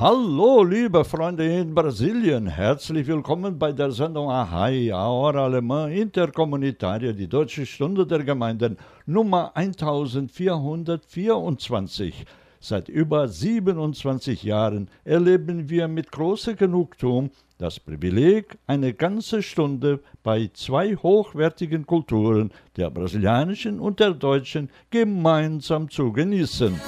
Hallo, liebe Freunde in Brasilien. Herzlich willkommen bei der Sendung Ahai, Ahora Alemã Interkommunitaria, die Deutsche Stunde der Gemeinden, Nummer 1424. Seit über 27 Jahren erleben wir mit großer Genugtuung das Privileg, eine ganze Stunde bei zwei hochwertigen Kulturen, der brasilianischen und der deutschen, gemeinsam zu genießen.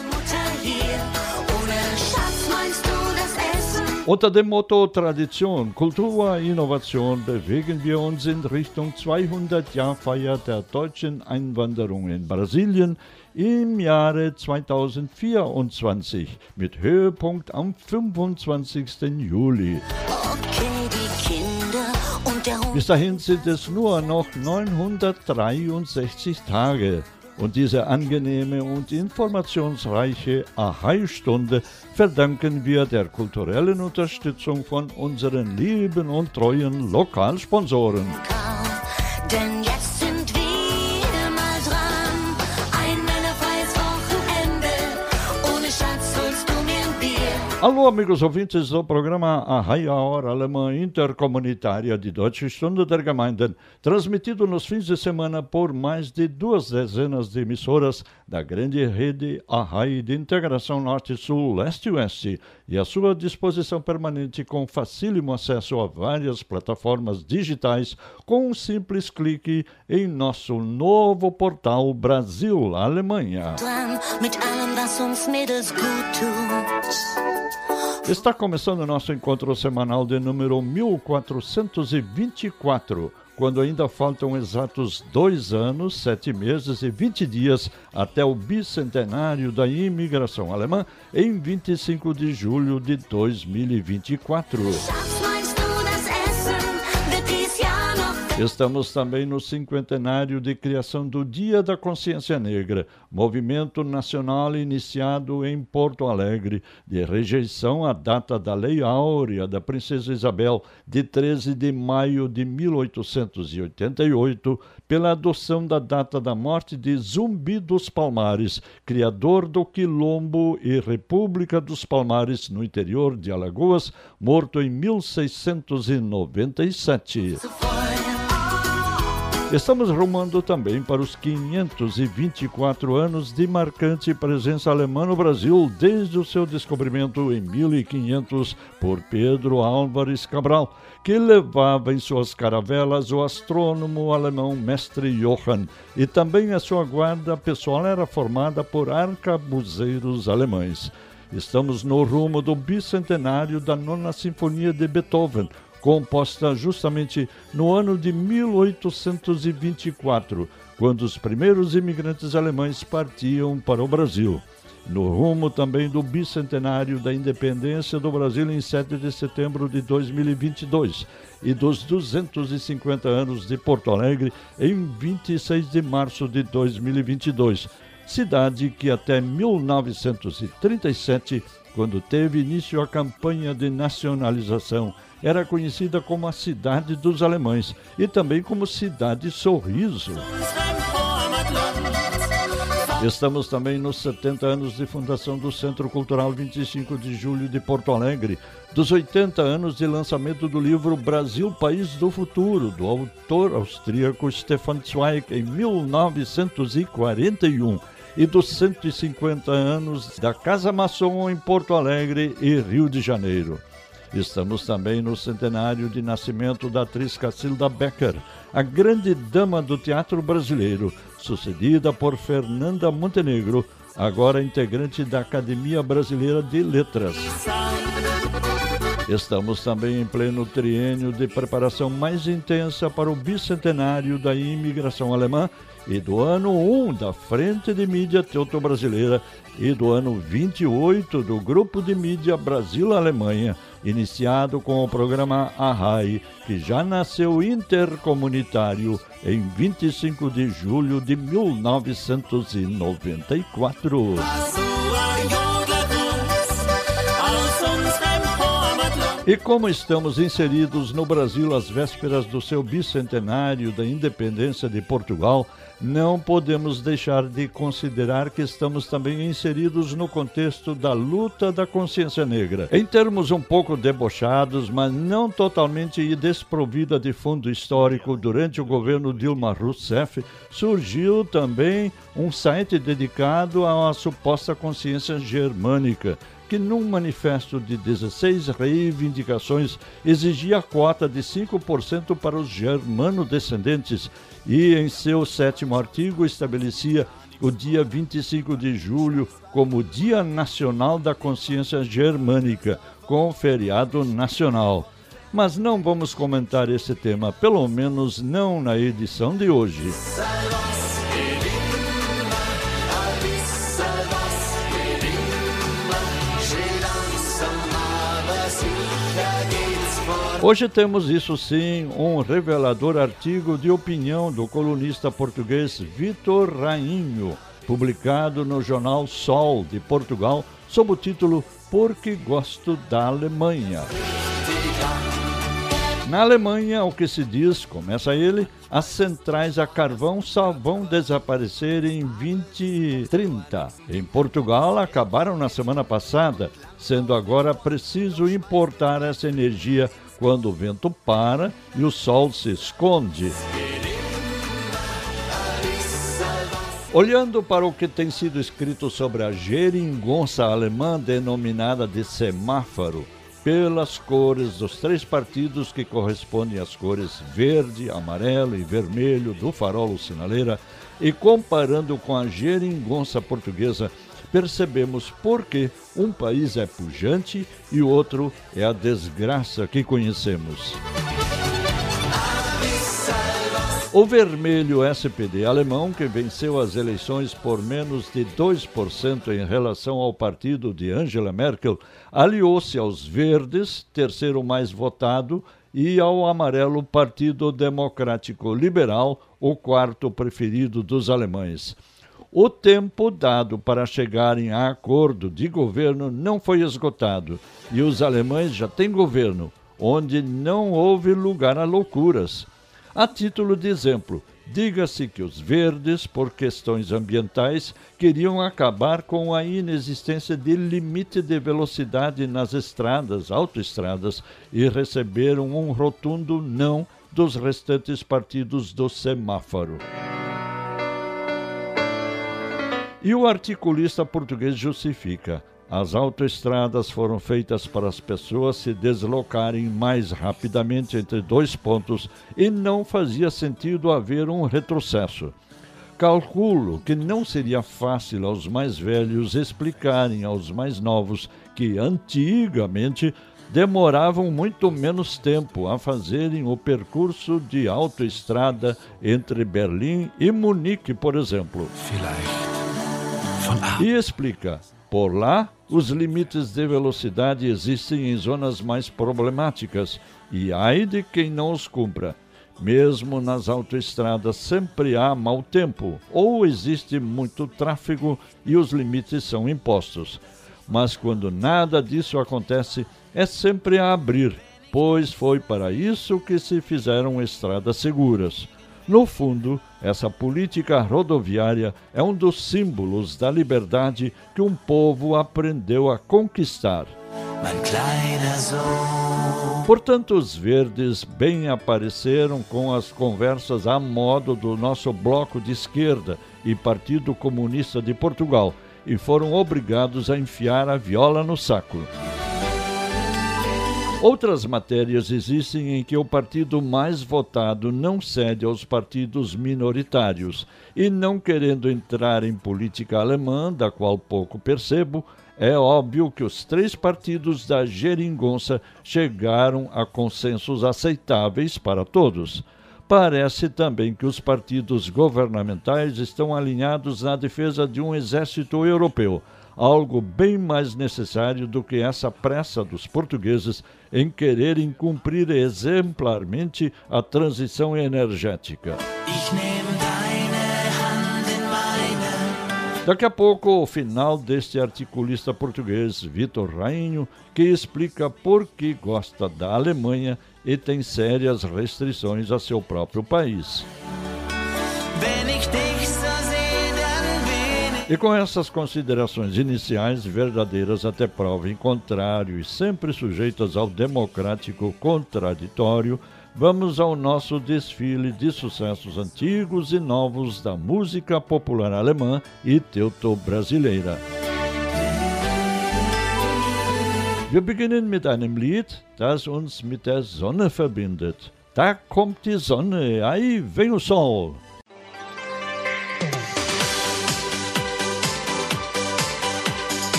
Unter dem Motto Tradition, Kultur, Innovation bewegen wir uns in Richtung 200-Jahr-Feier der deutschen Einwanderung in Brasilien im Jahre 2024 mit Höhepunkt am 25. Juli. Bis dahin sind es nur noch 963 Tage. Und diese angenehme und informationsreiche Ahai-Stunde verdanken wir der kulturellen Unterstützung von unseren lieben und treuen Lokalsponsoren. Denn jetzt Alô, amigos ouvintes do programa Arraia Hora Alemã Intercomunitária de Deutsche Stunde der Gemeinden transmitido nos fins de semana por mais de duas dezenas de emissoras da grande rede Arrai de Integração Norte-Sul, Leste-Oeste, e à sua disposição permanente com facílimo acesso a várias plataformas digitais com um simples clique em nosso novo portal Brasil-Alemanha. Está começando o nosso encontro semanal de número 1424 quando ainda faltam exatos dois anos, sete meses e vinte dias até o bicentenário da imigração alemã, em 25 de julho de 2024. Estamos também no cinquentenário de criação do Dia da Consciência Negra, movimento nacional iniciado em Porto Alegre, de rejeição à data da Lei Áurea da Princesa Isabel, de 13 de maio de 1888, pela adoção da data da morte de Zumbi dos Palmares, criador do Quilombo e República dos Palmares, no interior de Alagoas, morto em 1697. Estamos rumando também para os 524 anos de marcante presença alemã no Brasil, desde o seu descobrimento em 1500 por Pedro Álvares Cabral, que levava em suas caravelas o astrônomo alemão Mestre Johann, e também a sua guarda pessoal era formada por arcabuzeiros alemães. Estamos no rumo do bicentenário da Nona Sinfonia de Beethoven, composta justamente no ano de 1824, quando os primeiros imigrantes alemães partiam para o Brasil. No rumo também do bicentenário da independência do Brasil em 7 de setembro de 2022 e dos 250 anos de Porto Alegre em 26 de março de 2022, cidade que até 1937, quando teve início a campanha de nacionalização era conhecida como a cidade dos alemães e também como cidade sorriso. Estamos também nos 70 anos de fundação do Centro Cultural 25 de Julho de Porto Alegre, dos 80 anos de lançamento do livro Brasil, País do Futuro, do autor austríaco Stefan Zweig, em 1941, e dos 150 anos da Casa Maçom em Porto Alegre e Rio de Janeiro. Estamos também no centenário de nascimento da atriz Cacilda Becker, a grande dama do teatro brasileiro, sucedida por Fernanda Montenegro, agora integrante da Academia Brasileira de Letras. Estamos também em pleno triênio de preparação mais intensa para o bicentenário da imigração alemã e do ano 1 da Frente de Mídia Teuto-Brasileira e do ano 28 do Grupo de Mídia Brasil-Alemanha, iniciado com o programa Arrai, que já nasceu intercomunitário em 25 de julho de 1994. E como estamos inseridos no Brasil às vésperas do seu bicentenário da independência de Portugal, não podemos deixar de considerar que estamos também inseridos no contexto da luta da consciência negra. Em termos um pouco debochados, mas não totalmente desprovida de fundo histórico, durante o governo Dilma Rousseff, surgiu também um site dedicado à suposta consciência germânica que num manifesto de 16 reivindicações exigia a cota de 5% para os germano-descendentes e, em seu sétimo artigo, estabelecia o dia 25 de julho como Dia Nacional da Consciência Germânica, com feriado nacional. Mas não vamos comentar esse tema, pelo menos não na edição de hoje. Hoje temos isso sim, um revelador artigo de opinião do colunista português Vitor Rainho, publicado no jornal Sol de Portugal, sob o título Porque Gosto da Alemanha. Na Alemanha, o que se diz, começa ele, as centrais a carvão só vão desaparecer em 2030. Em Portugal, acabaram na semana passada, sendo agora preciso importar essa energia quando o vento para e o sol se esconde. Olhando para o que tem sido escrito sobre a geringonça alemã denominada de semáforo, pelas cores dos três partidos que correspondem às cores verde, amarelo e vermelho do farol sinaleira, e comparando com a geringonça portuguesa, percebemos por que um país é pujante e o outro é a desgraça que conhecemos. O vermelho SPD alemão, que venceu as eleições por menos de 2% em relação ao partido de Angela Merkel, aliou-se aos verdes, terceiro mais votado, e ao amarelo Partido Democrático Liberal, o quarto preferido dos alemães. O tempo dado para chegarem a acordo de governo não foi esgotado e os alemães já têm governo, onde não houve lugar a loucuras. A título de exemplo, diga-se que os verdes, por questões ambientais, queriam acabar com a inexistência de limite de velocidade nas estradas, autoestradas, e receberam um rotundo não dos restantes partidos do semáforo. E o articulista português justifica: as autoestradas foram feitas para as pessoas se deslocarem mais rapidamente entre dois pontos e não fazia sentido haver um retrocesso. Calculo que não seria fácil aos mais velhos explicarem aos mais novos que antigamente demoravam muito menos tempo a fazerem o percurso de autoestrada entre Berlim e Munique, por exemplo. Vielleicht. E explica: por lá, os limites de velocidade existem em zonas mais problemáticas e ai de quem não os cumpra. Mesmo nas autoestradas sempre há mau tempo ou existe muito tráfego e os limites são impostos. Mas quando nada disso acontece, é sempre a abrir, pois foi para isso que se fizeram estradas seguras. No fundo, essa política rodoviária é um dos símbolos da liberdade que um povo aprendeu a conquistar. Portanto, os verdes bem apareceram com as conversas a modo do nosso bloco de esquerda e Partido Comunista de Portugal e foram obrigados a enfiar a viola no saco. Outras matérias existem em que o partido mais votado não cede aos partidos minoritários e, não querendo entrar em política alemã, da qual pouco percebo, é óbvio que os três partidos da geringonça chegaram a consensos aceitáveis para todos. Parece também que os partidos governamentais estão alinhados na defesa de um exército europeu, algo bem mais necessário do que essa pressa dos portugueses em quererem cumprir exemplarmente a transição energética. Daqui a pouco, o final deste articulista português, Vitor Rainho, que explica por que gosta da Alemanha e tem sérias restrições a seu próprio país. E com essas considerações iniciais, verdadeiras até prova em contrário e sempre sujeitas ao democrático contraditório, vamos ao nosso desfile de sucessos antigos e novos da música popular alemã e teuto-brasileira. Wir beginnen mit einem Lied, das uns mit der Sonne verbindet. Da kommt die Sonne, aí vem o sol.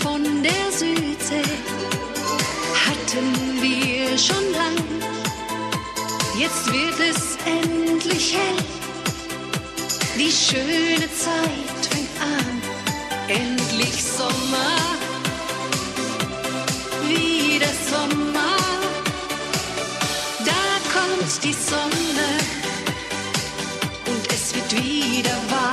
Von der Südsee hatten wir schon lang. Jetzt wird es endlich hell. Die schöne Zeit fängt an. Endlich Sommer. Wieder Sommer. Da kommt die Sonne. Und es wird wieder warm.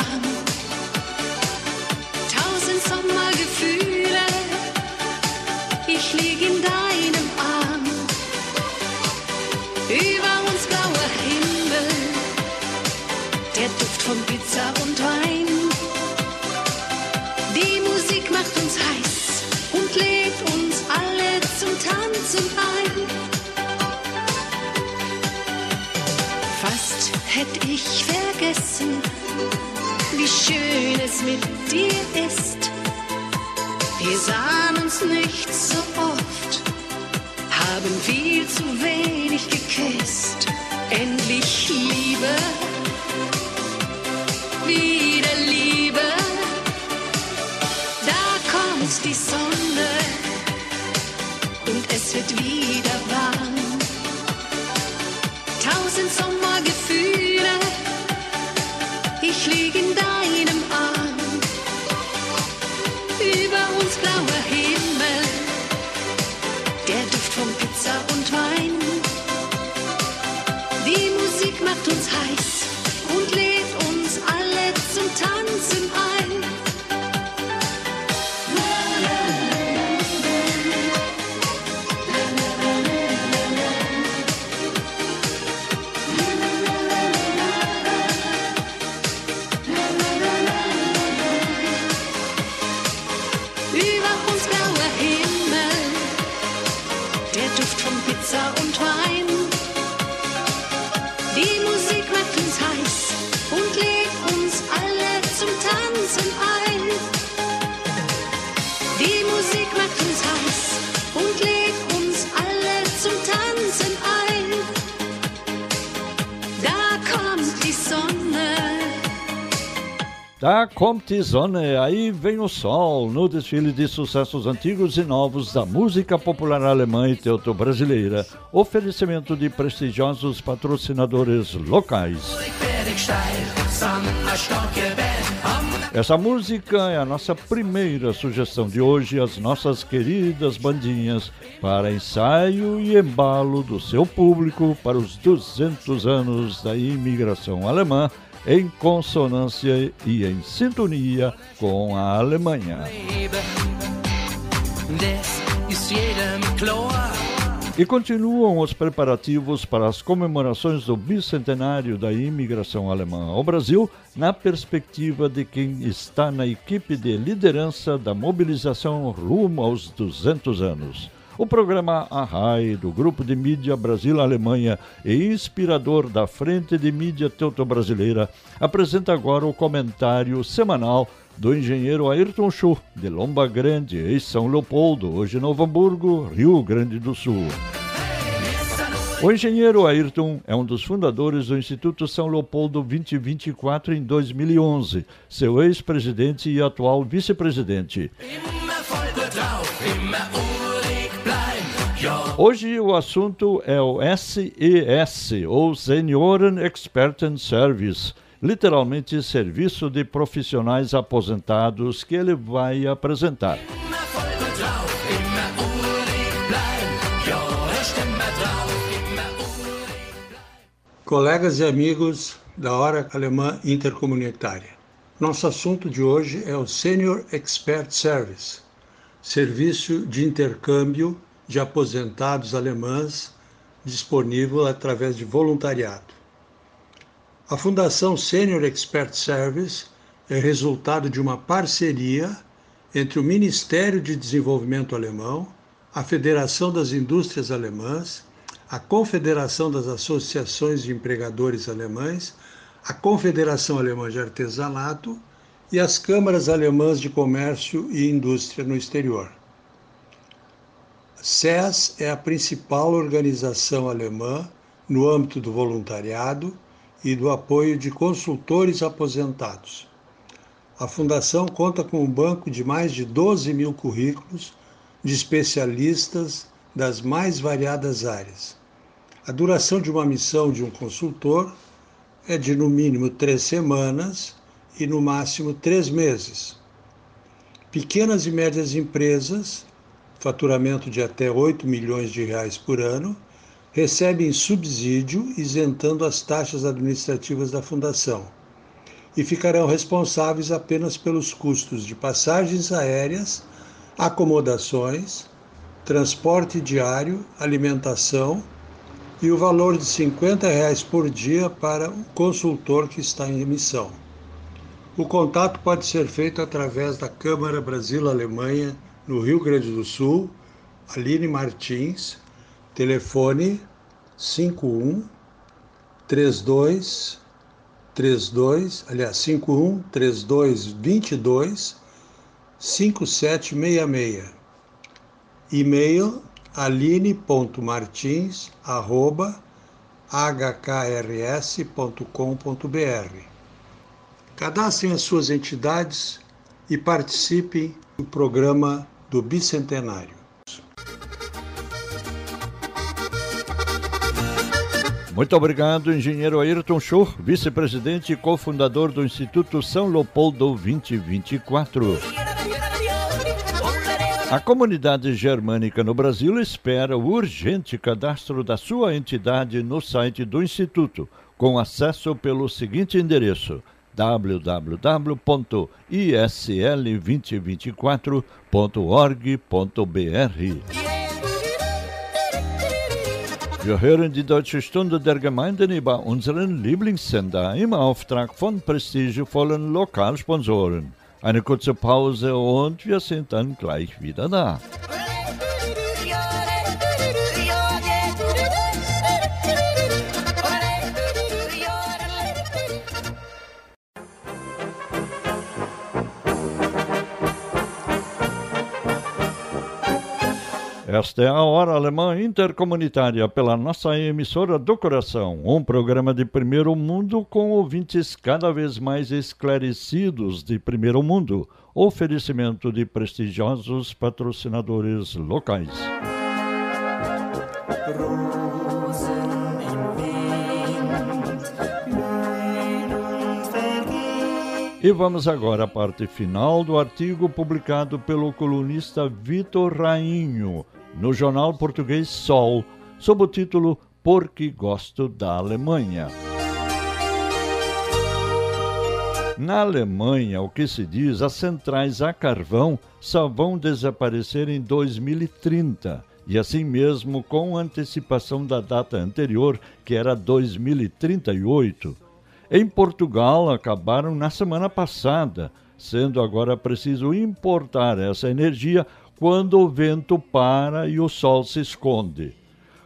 Hätte ich vergessen, wie schön es mit dir ist. Wir sahen uns nicht so oft, haben viel zu wenig geküsst. Endlich Liebe, wieder Liebe. Da kommt die Sonne und es wird wieder Sonne, aí vem o sol, no desfile de sucessos antigos e novos da música popular alemã e teuto-brasileira. Oferecimento de prestigiosos patrocinadores locais. Essa música é a nossa primeira sugestão de hoje às nossas queridas bandinhas para ensaio e embalo do seu público para os 200 anos da imigração alemã em consonância e em sintonia com a Alemanha. E continuam os preparativos para as comemorações do bicentenário da imigração alemã ao Brasil, na perspectiva de quem está na equipe de liderança da mobilização rumo aos 200 anos. O programa Arrai, do Grupo de Mídia Brasil-Alemanha e inspirador da Frente de Mídia Teuto-Brasileira, apresenta agora o comentário semanal do engenheiro Ayrton Schuh, de Lomba Grande, em São Leopoldo, hoje Novo Hamburgo, Rio Grande do Sul. O engenheiro Ayrton é um dos fundadores do Instituto São Leopoldo 2024 em 2011, seu ex-presidente e atual vice-presidente. Hoje o assunto é o SES, ou Senioren Experten Service, literalmente Serviço de Profissionais Aposentados, que ele vai apresentar. Colegas e amigos da Hora Alemã Intercomunitária. Nosso assunto de hoje é o Senior Expert Service, serviço de intercâmbio de aposentados alemães disponível através de voluntariado. A Fundação Senior Expert Service é resultado de uma parceria entre o Ministério de Desenvolvimento Alemão, a Federação das Indústrias Alemãs, a Confederação das Associações de Empregadores Alemães, a Confederação Alemã de Artesanato e as câmaras alemãs de comércio e indústria no exterior. SES é a principal organização alemã no âmbito do voluntariado e do apoio de consultores aposentados. A Fundação conta com um banco de mais de 12 mil currículos de especialistas das mais variadas áreas. A duração de uma missão de um consultor é de no mínimo três semanas e no máximo três meses. Pequenas e médias empresas, faturamento de até 8 milhões de reais por ano, recebem subsídio isentando as taxas administrativas da Fundação e ficarão responsáveis apenas pelos custos de passagens aéreas, acomodações, transporte diário, alimentação e o valor de 50 reais por dia para o consultor que está em emissão. O contato pode ser feito através da Câmara Brasil-Alemanha no Rio Grande do Sul, Aline Martins, telefone 51 32 32, aliás, 51 32 22 5766. E-mail aline.martins@hkrs.com.br. Cadastrem as suas entidades e participem do programa do Bicentenário. Muito obrigado, engenheiro Ayrton Schur, vice-presidente e cofundador do Instituto São Leopoldo 2024. A comunidade germânica no Brasil espera o urgente cadastro da sua entidade no site do Instituto, com acesso pelo seguinte endereço www.isl2024.org.br. Wir hören die Deutsche Stunde der Gemeinden über unseren Lieblingssender im Auftrag von prestigevollen Lokalsponsoren. Eine kurze Pause und wir sind dann gleich wieder da. Esta é a Hora Alemã Intercomunitária pela nossa emissora do coração, um programa de primeiro mundo com ouvintes cada vez mais esclarecidos de primeiro mundo. Oferecimento de prestigiosos patrocinadores locais. E vamos agora à parte final do artigo publicado pelo colunista Vitor Rainho no jornal português Sol, sob o título Porque Gosto da Alemanha. Na Alemanha, o que se diz, as centrais a carvão só vão desaparecer em 2030, e assim mesmo com antecipação da data anterior, que era 2038. Em Portugal, acabaram na semana passada, sendo agora preciso importar essa energia quando o vento para e o sol se esconde.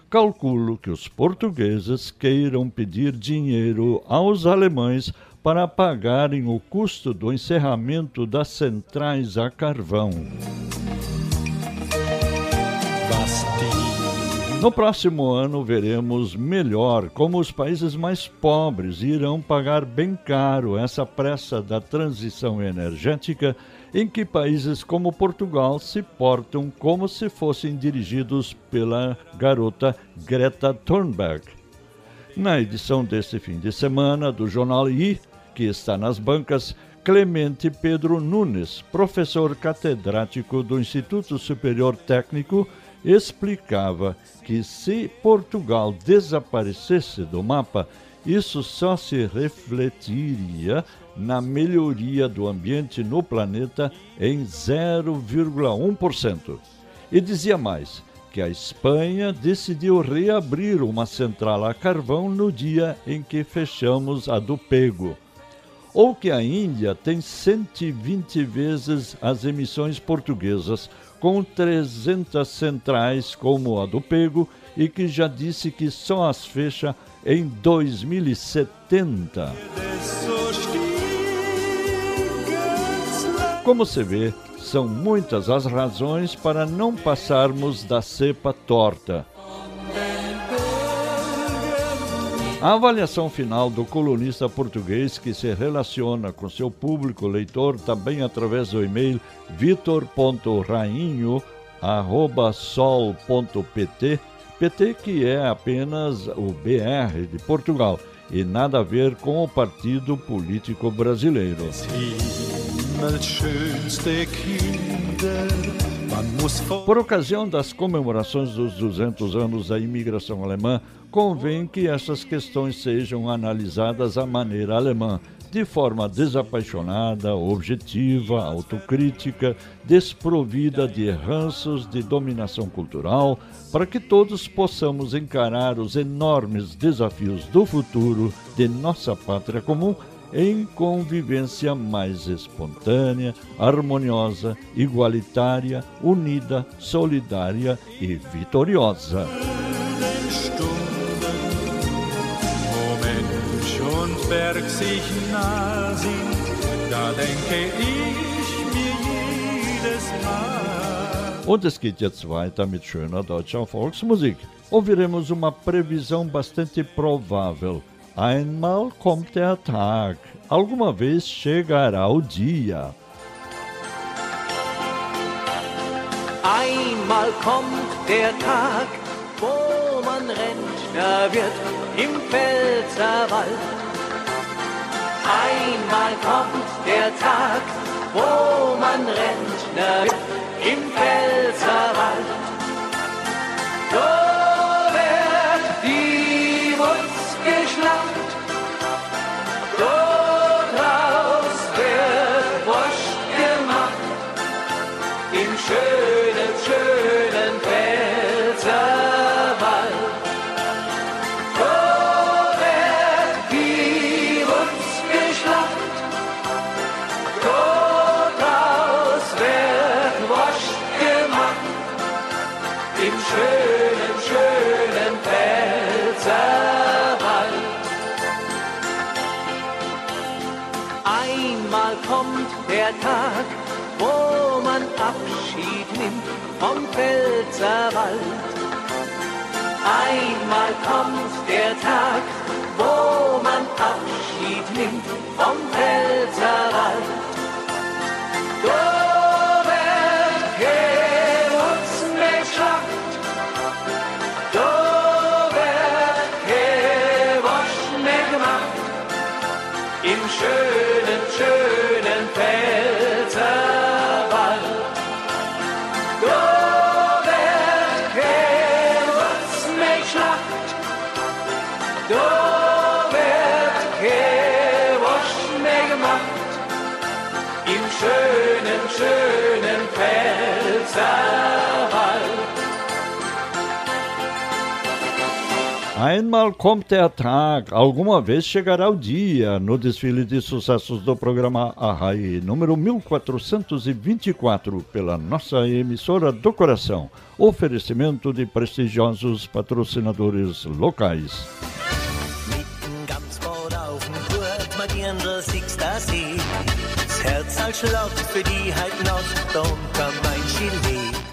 Calculo que os portugueses queiram pedir dinheiro aos alemães para pagarem o custo do encerramento das centrais a carvão. No próximo ano, veremos melhor como os países mais pobres irão pagar bem caro essa pressa da transição energética em que países como Portugal se portam como se fossem dirigidos pela garota Greta Thunberg. Na edição deste fim de semana do jornal I, que está nas bancas, Clemente Pedro Nunes, professor catedrático do Instituto Superior Técnico, explicava que se Portugal desaparecesse do mapa, isso só se refletiria na melhoria do ambiente no planeta em 0,1%. E dizia mais que a Espanha decidiu reabrir uma central a carvão no dia em que fechamos a do Pego. Ou que a Índia tem 120 vezes as emissões portuguesas, com 300 centrais como a do Pego e que já disse que só as fecha em 2070. Como se vê, são muitas as razões para não passarmos da cepa torta. A avaliação final do colunista português que se relaciona com seu público leitor também através do e-mail vitor.rainho@sol.pt, PT que é apenas o BR de Portugal e nada a ver com o partido político brasileiro. Por ocasião das comemorações dos 200 anos da imigração alemã, convém que essas questões sejam analisadas à maneira alemã, de forma desapaixonada, objetiva, autocrítica, desprovida de ranços de dominação cultural, para que todos possamos encarar os enormes desafios do futuro de nossa pátria comum em convivência mais espontânea, harmoniosa, igualitária, unida, solidária e vitoriosa. Und es geht jetzt weiter mit schöner deutscher Volksmusik. Ouviremos uma previsão bastante provável Einmal kommt der Tag. Alguma vez chegará o dia. Einmal kommt der Tag, wo man Rentner wird im Pfälzerwald. Einmal kommt der Tag, wo man Rentner wird im Pfälzerwald. So Tag, wo man Abschied nimmt vom Pfälzerwald. Einmal kommt der Tag, wo man Abschied nimmt vom Pfälzerwald. im Einmal kommt der Tag, alguma vez chegará o dia, no desfile de sucessos do programa Arrai, número 1424, pela nossa emissora do coração. Oferecimento de prestigiosos patrocinadores locais.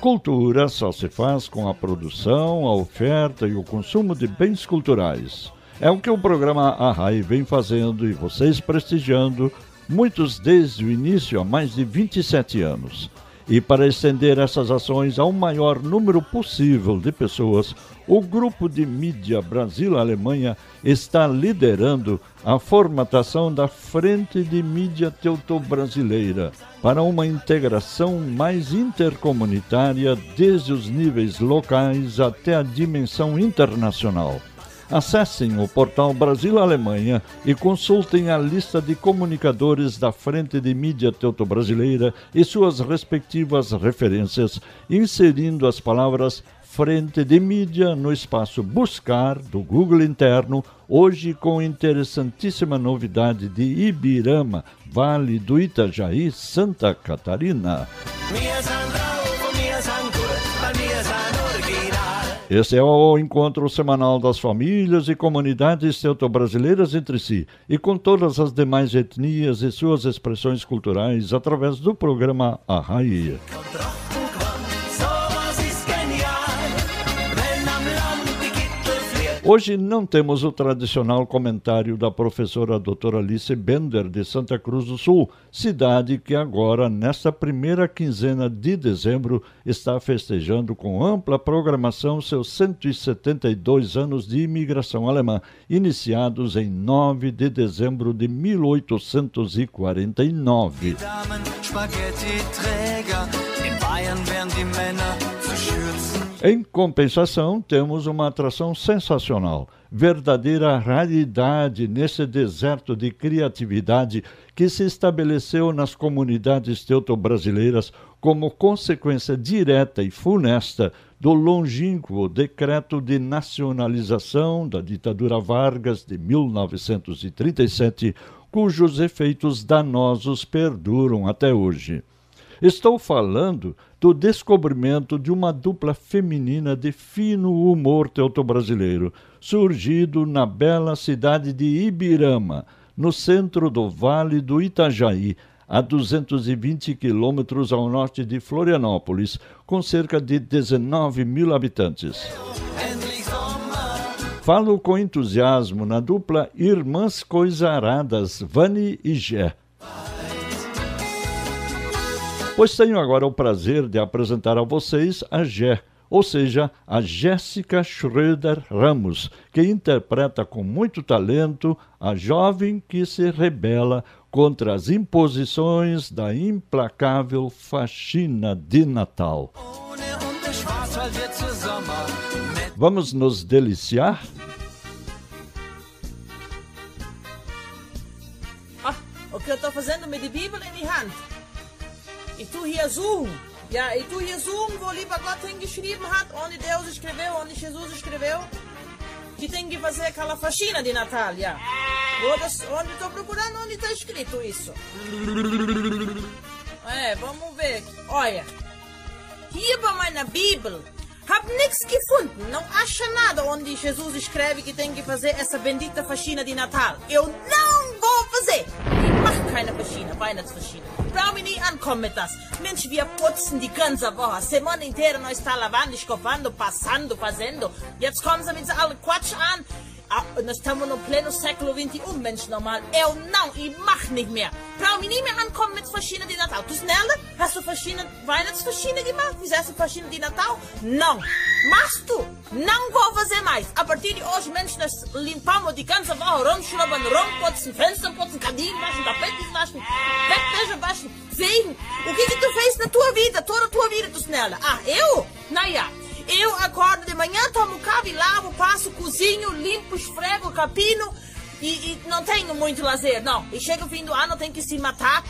Cultura só se faz com a produção, a oferta e o consumo de bens culturais. É o que o programa Arrai vem fazendo e vocês prestigiando, muitos desde o início há mais de 27 anos. E para estender essas ações ao maior número possível de pessoas, o grupo de mídia Brasil-Alemanha está liderando a formatação da Frente de Mídia Teuto-Brasileira para uma integração mais intercomunitária desde os níveis locais até a dimensão internacional. Acessem o portal Brasil-Alemanha e consultem a lista de comunicadores da Frente de Mídia Teuto-Brasileira e suas respectivas referências, inserindo as palavras frente de mídia no espaço Buscar do Google interno, hoje com interessantíssima novidade de Ibirama, Vale do Itajaí, Santa Catarina. Esse é o encontro semanal das famílias e comunidades teuto-brasileiras entre si e com todas as demais etnias e suas expressões culturais através do programa Arraia. Hoje não temos o tradicional comentário da professora doutora Alice Bender de Santa Cruz do Sul, cidade que agora, nesta primeira quinzena de dezembro, está festejando com ampla programação seus 172 anos de imigração alemã, iniciados em 9 de dezembro de 1849. Em compensação, temos uma atração sensacional, verdadeira raridade nesse deserto de criatividade que se estabeleceu nas comunidades teuto-brasileiras como consequência direta e funesta do longínquo decreto de nacionalização da ditadura Vargas de 1937, cujos efeitos danosos perduram até hoje. Estou falando do descobrimento de uma dupla feminina de fino humor teuto-brasileiro, surgido na bela cidade de Ibirama, no centro do Vale do Itajaí, a 220 quilômetros ao norte de Florianópolis, com cerca de 19 mil habitantes. Falo com entusiasmo na dupla Irmãs Coisaradas, Vani e Gé Pois tenho agora o prazer de apresentar a vocês a Gé, ou seja, a Jéssica Schröder Ramos, que interpreta com muito talento a jovem que se rebela contra as imposições da implacável faxina de Natal. Vamos nos deliciar? Ah, o que eu estou fazendo? Me de Bíblia em hand. Ich tue hier suchen. Ja, ich tue hier suchen, wo lieber Gott hingeschrieben hat, onde Deus escreveu, onde Jesus escreveu, que tem que fazer aquela faxina de Natal, ja. Onde estou procurando, onde está escrito isso. É, vamos ver. Olha, hier bei meiner Bibel hab nichts gefunden, não acha nada onde Jesus escreve que tem que fazer essa bendita faxina de Natal. Eu não vou fazer. Keine Faxina, Weihnachtsfaxina. Brauche mich nie ankommen mit das. Mensch, wir putzen die ganze Woche. Semana inteira nós está lavando, escovando, passando, fazendo. Jetzt kommen sie mit so allen Quatsch an. Ah, nós estamos no pleno século XXI, Mensch normal. Eu não, ich mach nicht mehr. Brauche mich nie mehr ankommen mit Faxina de Natal. Tu Snelle, hast du Faxina, Weihnachtsfaxina gemacht? Fizeste Faxina de Natal? Não. Mas tu, não vou fazer mais. A partir de hoje, Mensch, nós limpamos die ganze Woche, rumschrubben, rumputzen, Fenster putzen, Gardinen waschen, Tapetes waschen, Bettwäsche waschen, fegen. O que que tu fez na tua vida, toda a tua vida, tu Snelle? Ah, eu? Naja. Eu acordo de manhã, tomo café, lavo, passo, cozinho, limpo, esfrego, capino e, e, não tenho muito lazer, não. E chega o fim do ano, tem que se matar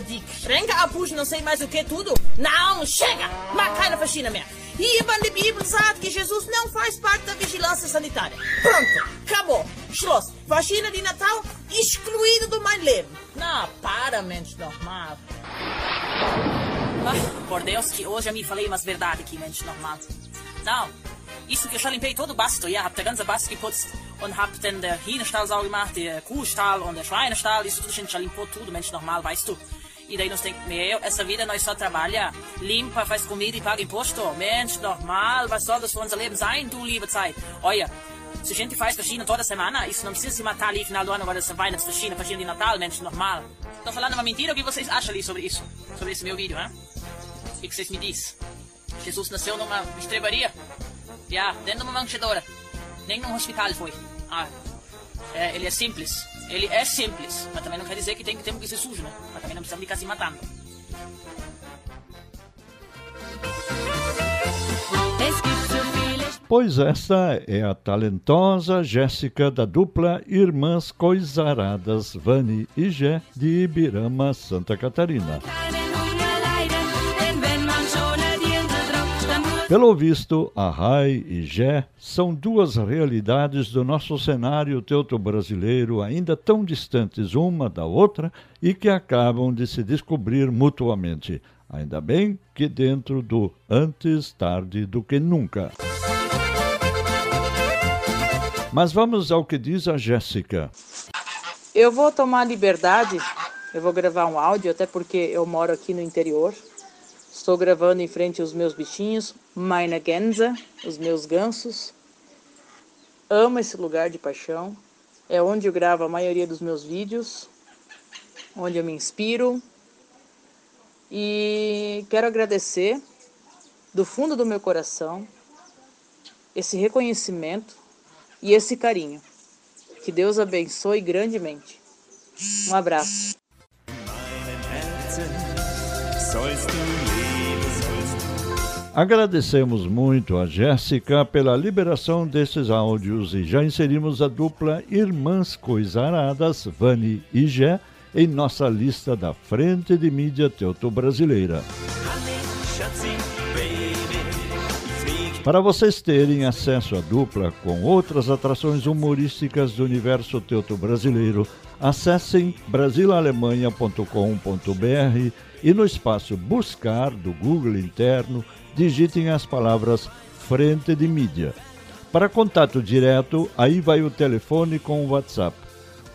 die Schränke abhuschen não sei mais o que tudo. Não, chega! Mag keine faxina mehr. Hier a Bíblia sagt que Jesus não faz parte da vigilância sanitária. Pronto, acabou. Schloss. Faxina de Natal excluído do meu leben. Não, para, mensch normal. Ah, por Deus que hoje eu me falei umas verdades aqui, mensch normal. Não, isso que eu já limpei todo basto, ja, hab der ganze Bast geputzt und hab dann der Hühnerstall sauber gemacht, der Kuhstall und der Schweinestall, isso tudo gente já limpou tudo, mensch normal, weißt du. E daí nós tem meu, essa vida nós só trabalha, limpa, faz comida e paga imposto. Mensch, normal, was soll das für unser Leben sein, du liebe Zeit? Olha, se a gente faz faxina toda semana, isso não precisa se matar ali final do ano, agora essa Weihnachtsfaxina, faxina de Natal, Mensch, normal. Tô falando uma mentira, o que vocês acham ali sobre isso? Sobre esse meu vídeo, hein? O que vocês me dizem? Jesus nasceu numa estrebaria? Já, dentro de uma manchadora. Nem num hospital foi. Ah, é, ele é simples. Ele é simples, mas também não quer dizer que tem que ter que ser sujo, né? Mas também não precisa ficar se matando. Pois esta é a talentosa Jéssica da dupla Irmãs Coisaradas Vani e Gé de Ibirama, Santa Catarina. Pelo visto, a Rai e Jé são duas realidades do nosso cenário teuto-brasileiro ainda tão distantes uma da outra e que acabam de se descobrir mutuamente. Ainda bem que dentro do antes tarde do que nunca. Mas vamos ao que diz a Jéssica. Eu vou tomar liberdade, eu vou gravar um áudio, até porque eu moro aqui no interior. Estou gravando em frente aos meus bichinhos, meine Gänse, os meus gansos. Amo esse lugar de paixão. É onde eu gravo a maioria dos meus vídeos, onde eu me inspiro. E quero agradecer do fundo do meu coração esse reconhecimento e esse carinho. Que Deus abençoe grandemente. Um abraço. Agradecemos muito a Jéssica pela liberação desses áudios e já inserimos a dupla Irmãs Coisaradas, Vani e Gé, em nossa lista da Frente de Mídia Teuto-Brasileira. Para vocês terem acesso à dupla com outras atrações humorísticas do universo teuto-brasileiro, acessem brasilalemanha.com.br e no espaço Buscar do Google interno digitem as palavras Frente de Mídia. Para contato direto, aí vai o telefone com o WhatsApp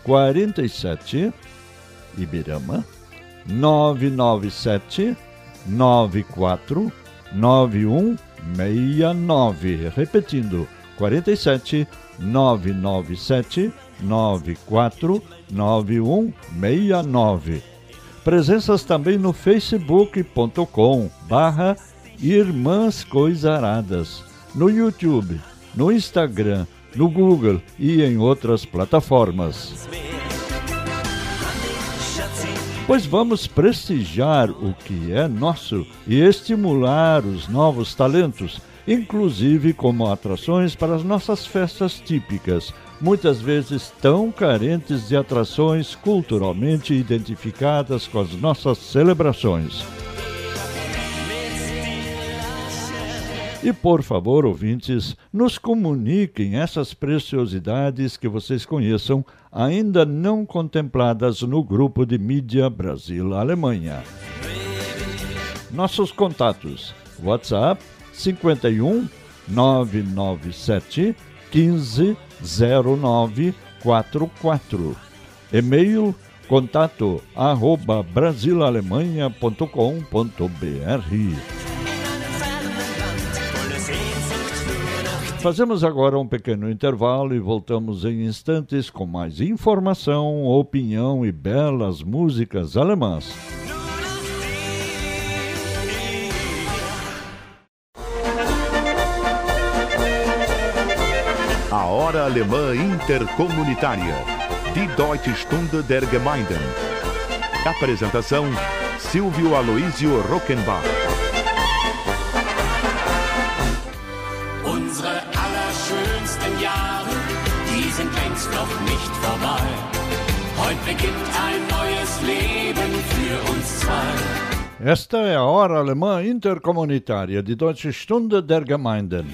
47 Ibirama 997 94 9169. Repetindo, 47 997 94 9169. Presenças também no facebook.com barra Irmãs Coisaradas, no YouTube, no Instagram, no Google e em outras plataformas. Pois vamos prestigiar o que é nosso e estimular os novos talentos, inclusive como atrações para as nossas festas típicas, muitas vezes tão carentes de atrações culturalmente identificadas com as nossas celebrações. E por favor, ouvintes, nos comuniquem essas preciosidades que vocês conheçam, ainda não contempladas no grupo de mídia Brasil-Alemanha. Nossos contatos: WhatsApp 51 997 15 0944. E-mail contato arroba brasilalemanha.com.br. Fazemos agora um pequeno intervalo e voltamos em instantes com mais informação, opinião e belas músicas alemãs. A Hora Alemã Intercomunitária. Die Deutsche Stunde der Gemeinden. Apresentação: Silvio Aloísio Rockenbach. Heute beginnt ein neues Leben für uns zwei. Esta é a Hora Alemã Intercomunitária de Deutsche Stunde der Gemeinden.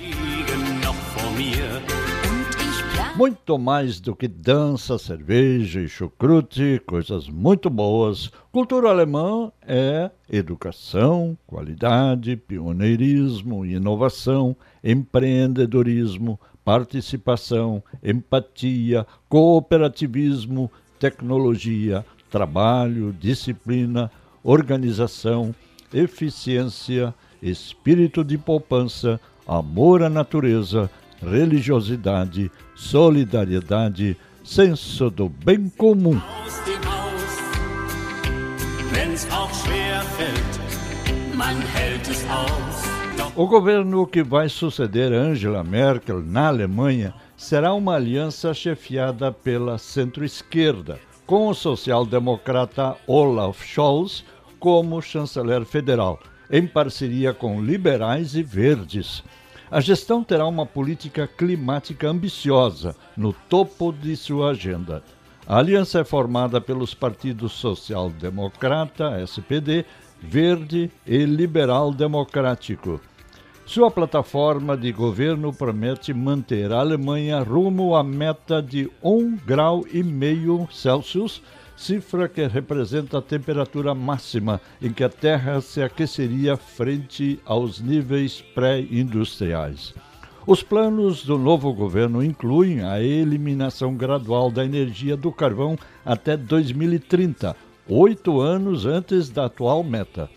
Muito mais do que dança, cerveja e chucrute, coisas muito boas, cultura alemã é educação, qualidade, pioneirismo, inovação, empreendedorismo, participação, empatia, cooperativismo, tecnologia, trabalho, disciplina, organização, eficiência, espírito de poupança, amor à natureza, religiosidade, solidariedade, senso do bem comum. O governo que vai suceder Angela Merkel na Alemanha será uma aliança chefiada pela centro-esquerda, com o social-democrata Olaf Scholz como chanceler federal, em parceria com liberais e verdes. A gestão terá uma política climática ambiciosa no topo de sua agenda. A aliança é formada pelos partidos Social Democrata, SPD, Verde e Liberal Democrático. Sua plataforma de governo promete manter a Alemanha rumo à meta de 1,5 grau e meio Celsius, cifra que representa a temperatura máxima em que a Terra se aqueceria frente aos níveis pré-industriais. Os planos do novo governo incluem a eliminação gradual da energia do carvão até 2030, oito anos antes da atual meta.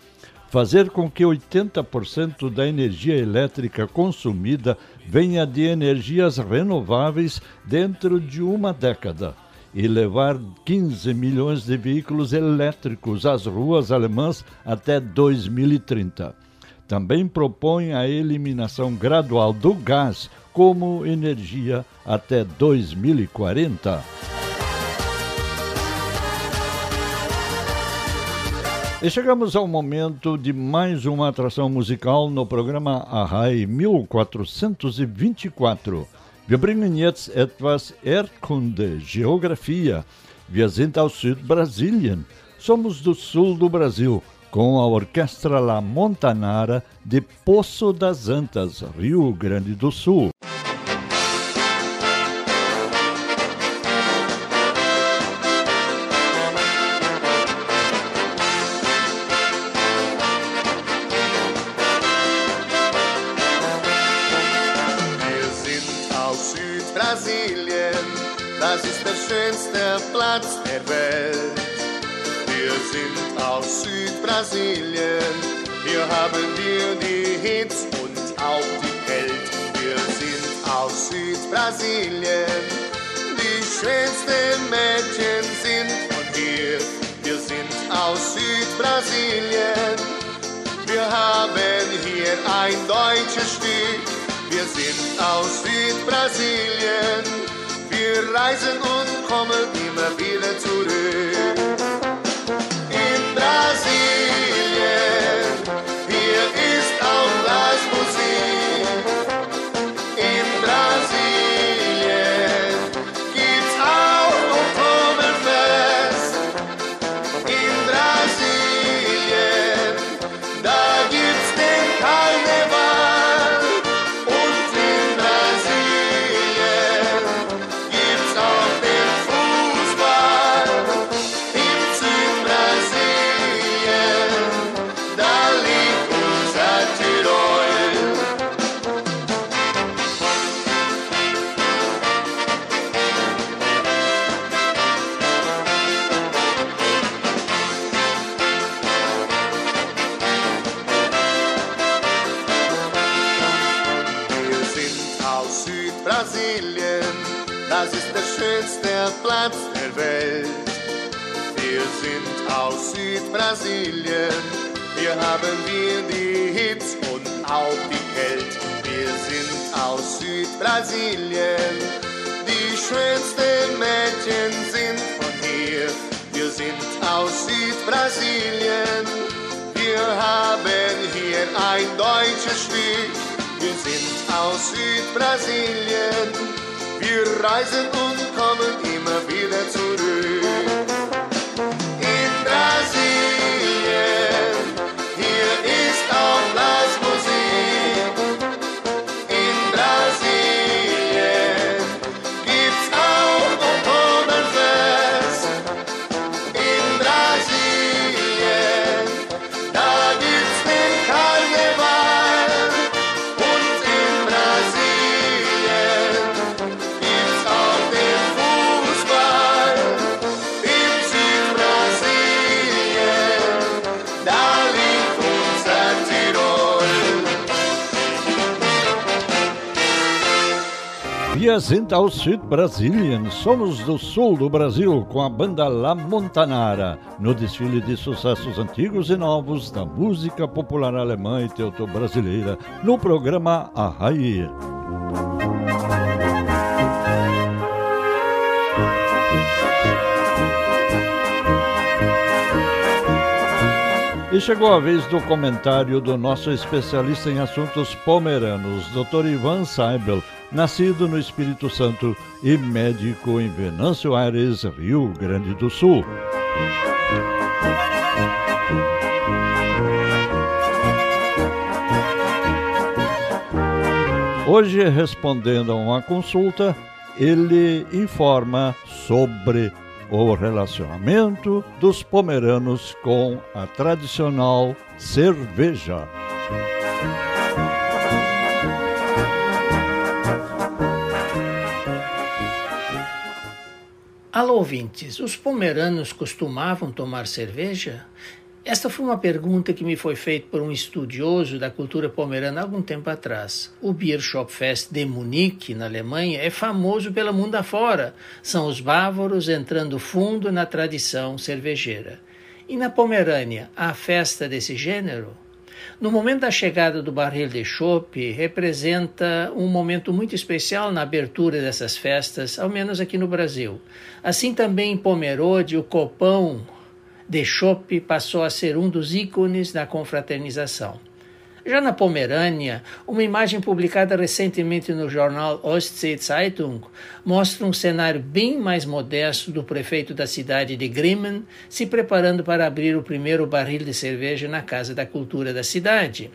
Fazer com que 80% da energia elétrica consumida venha de energias renováveis dentro de uma década e levar 15 milhões de veículos elétricos às ruas alemãs até 2030. Também propõe a eliminação gradual do gás como energia até 2040. E chegamos ao momento de mais uma atração musical no programa Arrai 1424. Wir bringen jetzt etwas Erdkunde, Geografia. Wir sind aus Südbrasilien. Somos do sul do Brasil, com a Orquestra La Montanara de Poço das Antas, Rio Grande do Sul. Haben wir die Hits und auch die Welt. Wir sind aus Südbrasilien. Die schönsten Mädchen sind von hier. Wir sind aus Südbrasilien. Wir haben hier ein deutsches Stück. Wir sind aus Südbrasilien. Wir reisen und kommen immer wieder zurück. Wir sind aus Südbrasilien, somos do sul do Brasil com a banda La Montanara, no desfile de sucessos antigos e novos da música popular alemã e teuto-brasileira, no programa Arraia. E chegou a vez do comentário do nosso especialista em assuntos pomeranos, Dr. Ivan Seibel, nascido no Espírito Santo e médico em Venâncio Aires, Rio Grande do Sul. Hoje, respondendo a uma consulta, ele informa sobre o relacionamento dos pomeranos com a tradicional cerveja. Alô, ouvintes, os pomeranos costumavam tomar cerveja? Esta foi uma pergunta que me foi feita por um estudioso da cultura pomerana algum tempo atrás. O Biershopfest de Munique, na Alemanha, é famoso pelo mundo afora. São os bávaros entrando fundo na tradição cervejeira. E na Pomerânia, há festa desse gênero? No momento da chegada do barril de chopp, representa um momento muito especial na abertura dessas festas, ao menos aqui no Brasil. Assim também em Pomerode, o copão de Schopp passou a ser um dos ícones da confraternização. Já na Pomerânia, uma imagem publicada recentemente no jornal Ostsee Zeitung mostra um cenário bem mais modesto do prefeito da cidade de Grimmen se preparando para abrir o primeiro barril de cerveja na Casa da Cultura da cidade.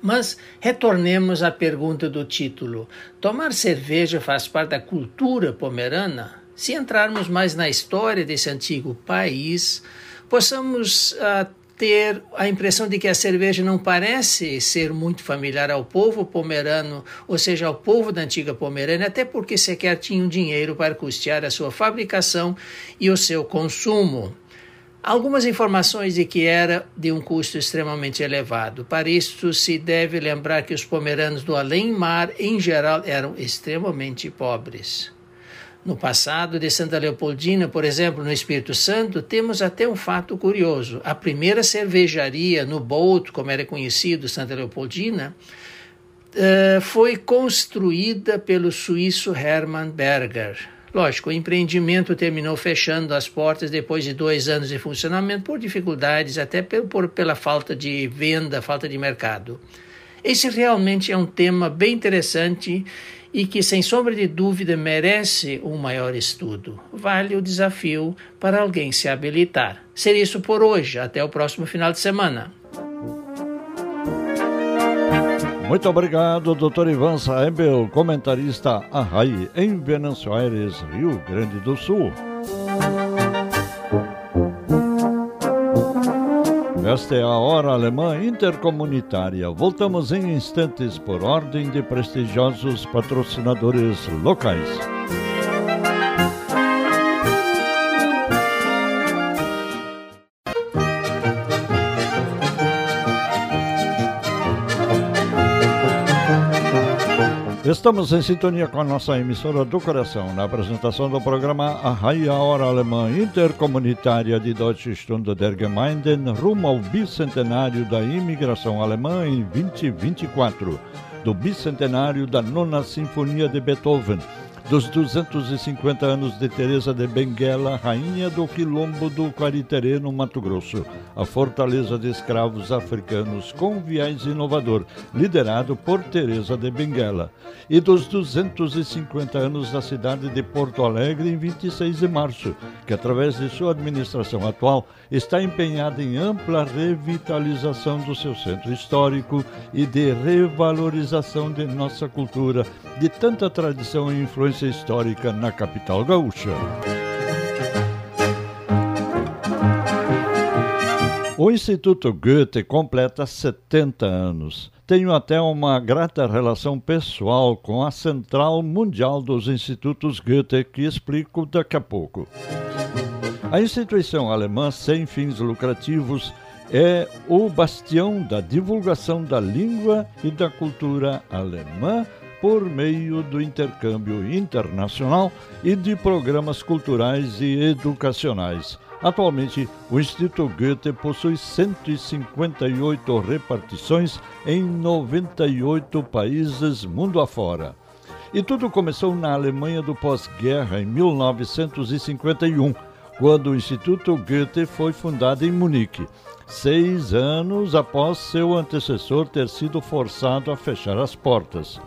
Mas retornemos à pergunta do título: tomar cerveja faz parte da cultura pomerana? Se entrarmos mais na história desse antigo país, possamos uh, ter a impressão de que a cerveja não parece ser muito familiar ao povo pomerano, ou seja, ao povo da antiga Pomerânia, até porque sequer tinham dinheiro para custear a sua fabricação e o seu consumo. Algumas informações de que era de um custo extremamente elevado. Para isso, se deve lembrar que os pomeranos do além-mar, em geral, eram extremamente pobres. No passado de Santa Leopoldina, por exemplo, no Espírito Santo, temos até um fato curioso. A primeira cervejaria no Bolt, como era conhecido, Santa Leopoldina, uh, foi construída pelo suíço Hermann Berger. Lógico, o empreendimento terminou fechando as portas depois de dois anos de funcionamento por dificuldades, até pela falta de venda, falta de mercado. Esse realmente é um tema bem interessante e que, sem sombra de dúvida, merece um maior estudo. Vale o desafio para alguém se habilitar. Seria isso por hoje. Até o próximo final de semana. Muito obrigado, Dr. Ivan Saebel, comentarista Arrai, em Venâncio Aires, Rio Grande do Sul. Esta é a Hora Alemã Intercomunitária. Voltamos em instantes por ordem de prestigiosos patrocinadores locais. Estamos em sintonia com a nossa emissora do coração, na apresentação do programa A Raia Hora Alemã Intercomunitária de Deutsche Stunde der Gemeinden, rumo ao bicentenário da imigração alemã em 2024, do bicentenário da Nona Sinfonia de Beethoven, dos 250 anos de Teresa de Benguela, rainha do quilombo do Quariterê, no Mato Grosso, a fortaleza de escravos africanos com viés inovador, liderado por Teresa de Benguela, e dos 250 anos da cidade de Porto Alegre, em 26 de março, que através de sua administração atual está empenhada em ampla revitalização do seu centro histórico e de revalorização de nossa cultura, de tanta tradição e influência histórica na capital gaúcha. O Instituto Goethe completa 70 anos. Tenho até uma grata relação pessoal com a Central Mundial dos Institutos Goethe, que explico daqui a pouco. A instituição alemã sem fins lucrativos é o bastião da divulgação da língua e da cultura alemã por meio do intercâmbio internacional e de programas culturais e educacionais. Atualmente, o Instituto Goethe possui 158 repartições em 98 países mundo afora. E tudo começou na Alemanha do pós-guerra, em 1951, quando o Instituto Goethe foi fundado em Munique, seis anos após seu antecessor ter sido forçado a fechar as portas.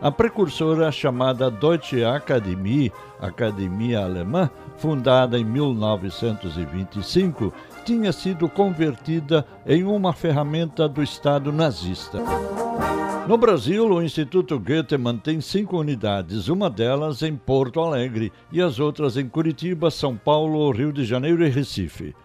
A precursora chamada Deutsche Akademie, Academia Alemã, fundada em 1925, tinha sido convertida em uma ferramenta do Estado nazista. No Brasil, o Instituto Goethe mantém cinco unidades, uma delas em Porto Alegre e as outras em Curitiba, São Paulo, Rio de Janeiro e Recife.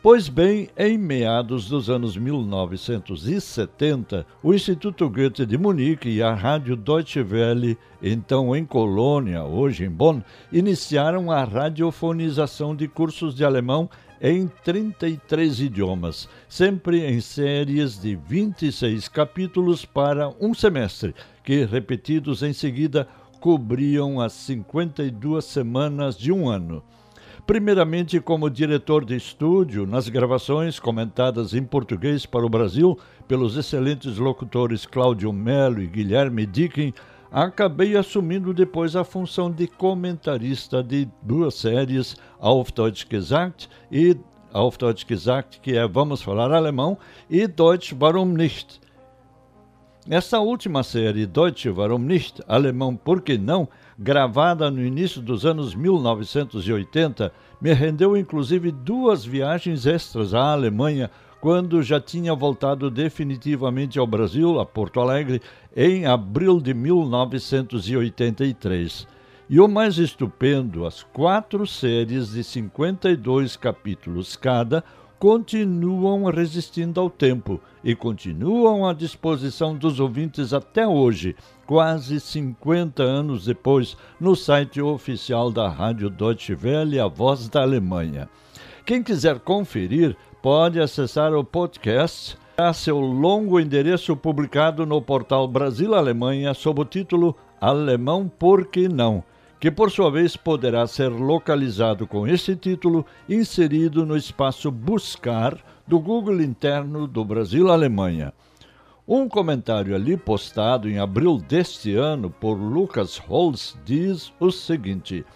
Pois bem, em meados dos anos 1970, o Instituto Goethe de Munique e a Rádio Deutsche Welle, então em Colônia, hoje em Bonn, iniciaram a radiofonização de cursos de alemão em 33 idiomas, sempre em séries de 26 capítulos para um semestre, que, repetidos em seguida, cobriam as 52 semanas de um ano. Primeiramente como diretor de estúdio nas gravações comentadas em português para o Brasil pelos excelentes locutores Cláudio Melo e Guilherme Dicken, acabei assumindo depois a função de comentarista de duas séries, Auf Deutsch gesagt e Auf Deutsch gesagt, que é Vamos Falar Alemão, e Deutsch Warum Nicht. Essa última série, Deutsch Warum Nicht, Alemão Por que Não, gravada no início dos anos 1980, me rendeu inclusive duas viagens extras à Alemanha quando já tinha voltado definitivamente ao Brasil, a Porto Alegre, em abril de 1983. E o mais estupendo, as quatro séries de 52 capítulos cada continuam resistindo ao tempo e continuam à disposição dos ouvintes até hoje, quase 50 anos depois, no site oficial da Rádio Deutsche Welle, a voz da Alemanha. Quem quiser conferir, pode acessar o podcast a seu longo endereço publicado no portal Brasil Alemanha sob o título Alemão Por que Não? que por sua vez poderá ser localizado com esse título inserido no espaço Buscar do Google interno do Brasil Alemanha. Um comentário ali postado em abril deste ano por Lucas Holz diz o seguinte: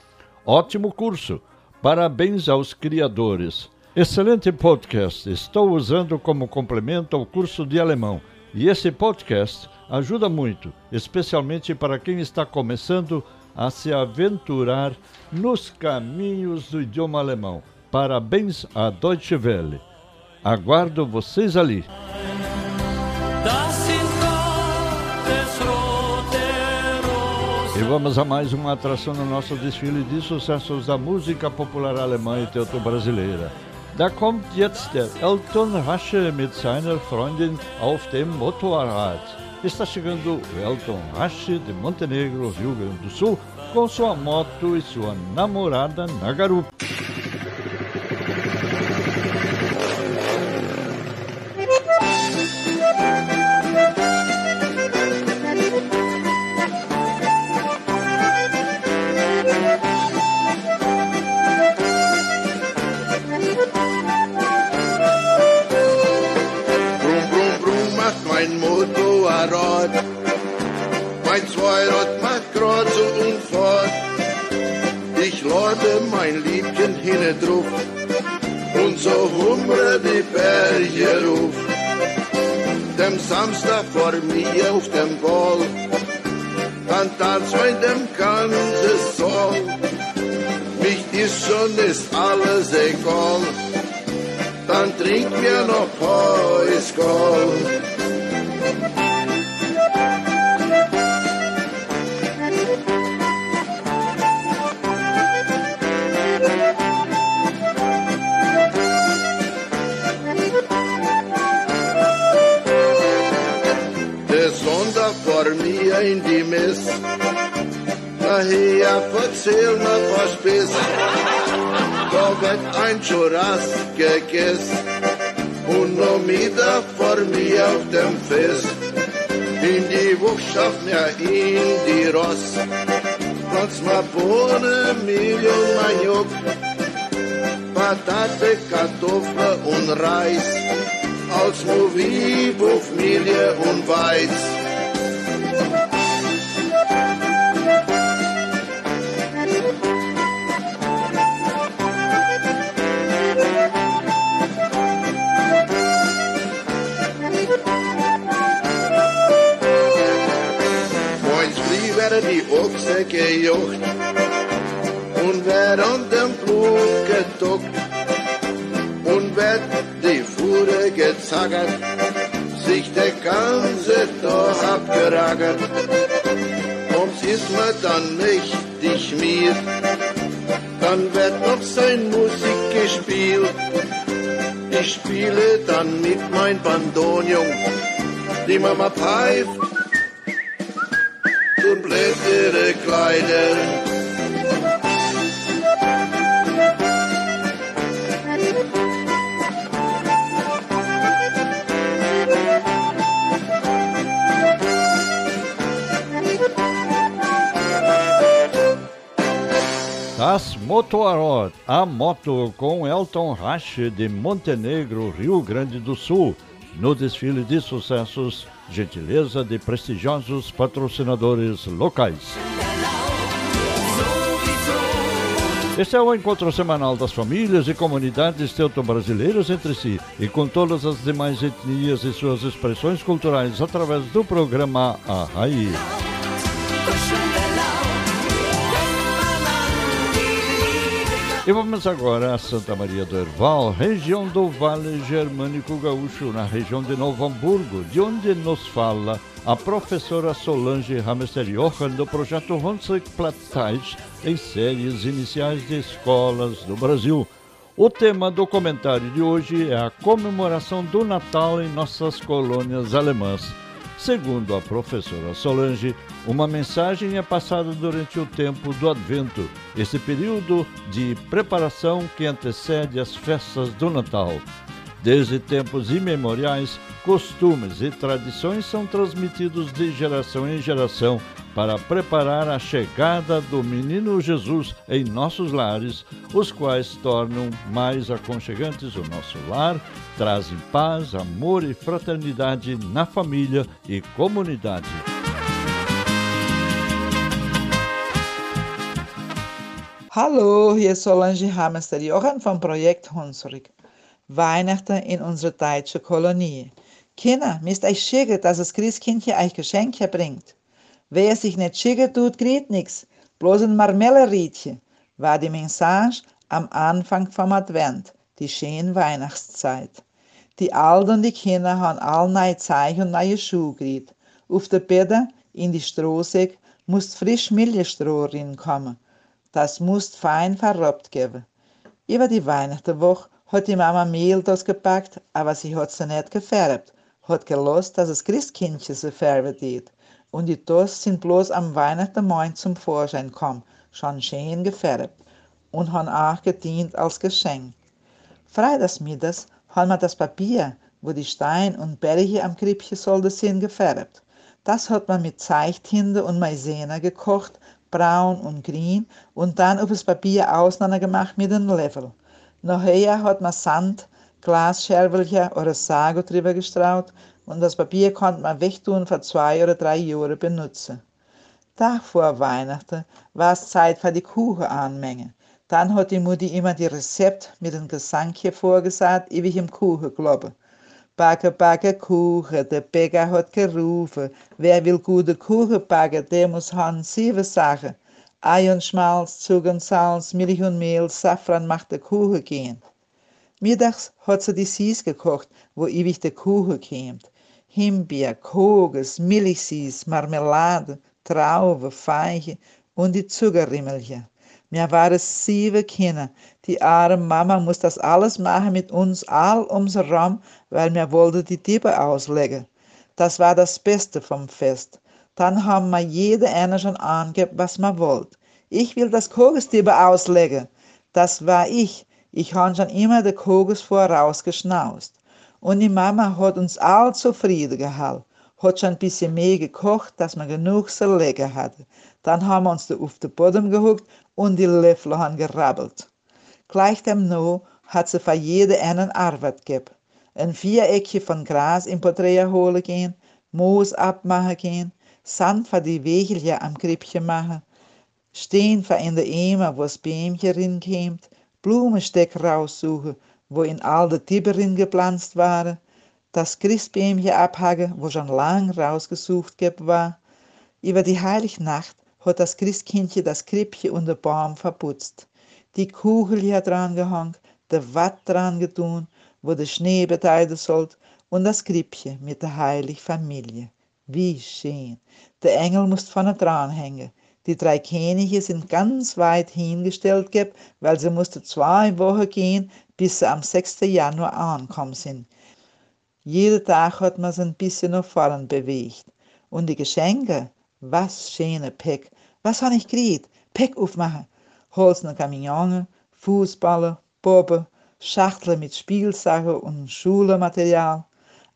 Ótimo curso, parabéns aos criadores. Excelente podcast, estou usando como complemento ao curso de alemão e esse podcast ajuda muito, especialmente para quem está começando a se aventurar nos caminhos do idioma alemão. Parabéns à Deutsche Welle. Aguardo vocês ali. E vamos a mais uma atração no nosso desfile de sucessos da música popular alemã e teuto-brasileira. Da kommt jetzt der Elton Rasche mit seiner Freundin auf dem Motorrad. está chegando o Elton Rache, de Montenegro, Rio Grande do Sul, com sua moto e sua namorada na garupa. Mein Liebchen hinne drauf und so humre die Berge ruf. Dem Samstag vor mir auf dem Ball, dann tanzt in dem ganzen Soll. Mich ist schon ist alles egal, dann trink mir noch Päuskal. In die Mist. Nachher erzähl mir was bist. Da wird ein Churras gegessen und noch wieder vor mir auf dem Fest. In die schafft mir in die Ross. Trotz ma Bohne, und Maniok, Patate, Kartoffel und Reis, aus Movie, Buffmelie und Weiz. Die Ochse gejocht und während dem Blut geduckt und wird die Fuhre gezackert, sich der ganze Tag abgeragert. Und ist mir dann mächtig mir, dann wird noch sein Musik gespielt. Ich spiele dann mit mein Bandonium, die Mama pfeift ihre Kleider. Das Motorrad, a moto com Elton Rache de Montenegro, Rio Grande do Sul, no desfile de sucessos, gentileza de prestigiosos patrocinadores locais. Este é o encontro semanal das famílias e comunidades teuto-brasileiras entre si e com todas as demais etnias e suas expressões culturais através do programa A Raiz. E vamos agora a Santa Maria do Herval, região do Vale Germânico Gaúcho, na região de Novo Hamburgo, de onde nos fala a professora Solange Hamester Johan do projeto Ronsek Platais em séries iniciais de escolas do Brasil. O tema do comentário de hoje é a comemoração do Natal em nossas colônias alemãs. Segundo a professora Solange, uma mensagem é passada durante o tempo do Advento, esse período de preparação que antecede as festas do Natal. Desde tempos imemoriais, costumes e tradições são transmitidos de geração em geração para preparar a chegada do menino Jesus em nossos lares, os quais tornam mais aconchegantes o nosso lar, trazem paz, amor e fraternidade na família e comunidade. Hallo, hier ist Solange Hamester Jochen vom Projekt Hunsrück. Weihnachten in unsere deutsche Kolonie. Kinder, müsst euch schicken, dass das Christkindchen euch Geschenke bringt. Wer sich nicht schicken tut, kriegt nix. Bloß ein Marmelleriedchen war die Message am Anfang vom Advent, die schöne Weihnachtszeit. Die Alten und die Kinder haben all neue Zeichen und neue Schuhe gekriegt. Auf der Bäder in die Strohsäcke muss frisch Milchstroh kommen. Das muss fein verrobt geben. Über die Weihnachtenwoche hat die Mama Mehl das gepackt, aber sie hat sie nicht gefärbt. Hat gelost, dass das Christkindchen sie färben tät. Und die Toast sind bloß am Weihnachtenmorgen zum Vorschein gekommen, schon schön gefärbt. Und haben auch gedient als Geschenk. Freitagsmittags haben wir das Papier, wo die Steine und Berge am Krippchen sollte sind, gefärbt. Das hat man mit Zeichtinte und Maizena gekocht, braun und grün, und dann auf das Papier auseinander gemacht mit einem Löffel. Nachher hat man Sand, Glasschervelchen oder Sago drüber gestraut und das Papier konnte man wegtun für zwei oder drei Jahre benutzen. Tag vor Weihnachten war es Zeit für die Kuchen anmengen. Dann hat die Mutti immer die Rezept mit dem Gesang hier vorgesagt, ewig im Kuchenglobe. Backe, backe Kuchen, der Bäcker hat gerufen. Wer will gute Kuchen backen, der muss haben sieben Sachen. Ei und Schmalz, Zug und Salz, Milch und Mehl, Safran macht der Kuchen gehen. Mittags hat sie die Sies gekocht, wo ewig der Kuchen kämt. Himbeer, Kogels, Milchsies, Marmelade, Trauben, Feiche und die Zuckerrimmelchen. Mir waren sieben Kinder. Die arme Mama muss das alles machen mit uns all ums Raum, weil mir wollte die Tippe auslegen. Das war das Beste vom Fest. Dann haben wir jede einer schon angegeben, was man wollte. Ich will das Kogestiebe auslegen. Das war ich. Ich habe schon immer den Kogels vorausgeschnaust. Und die Mama hat uns all zufrieden gehalten. hat schon ein bisschen mehr gekocht, dass wir genug zu lecker hatten. Dann haben wir uns auf den Boden gehuckt und die Löffel haben gerabbelt. Gleich dem noch hat sie für jede einen Arbeit gegeben. Ein Viereckchen von Gras im Porträt holen gehen, Moos abmachen gehen, Sand für die Wegelchen am Krippchen machen, stehen für in der Eimer, wo das Bäumchen rinkommt, Blumensteck raussuchen, wo in all die Tibberin gepflanzt waren, das Christbäumchen abhagen, wo schon lang rausgesucht geb war. Über die heilige Nacht hat das Christkindchen das Krippchen und den Baum verputzt. Die Kugel hat dran gehangen, der Watt dran getun, wo der Schnee beteiligt sollt, und das Krippchen mit der heiligen Familie. Wie schön! Der Engel muss vorne dran hängen. Die drei Könige sind ganz weit hingestellt geb, weil sie musste zwei Wochen gehen, bis sie am 6. Januar ankommen sind. Jeden Tag hat man sich ein bisschen nach vorn bewegt. Und die Geschenke, was schöne Päck. Was han ich gekriegt? Päck aufmachen. Holzene Kamione, Fußballer, Bobe, Schachteln mit Spielsachen und Schulmaterial.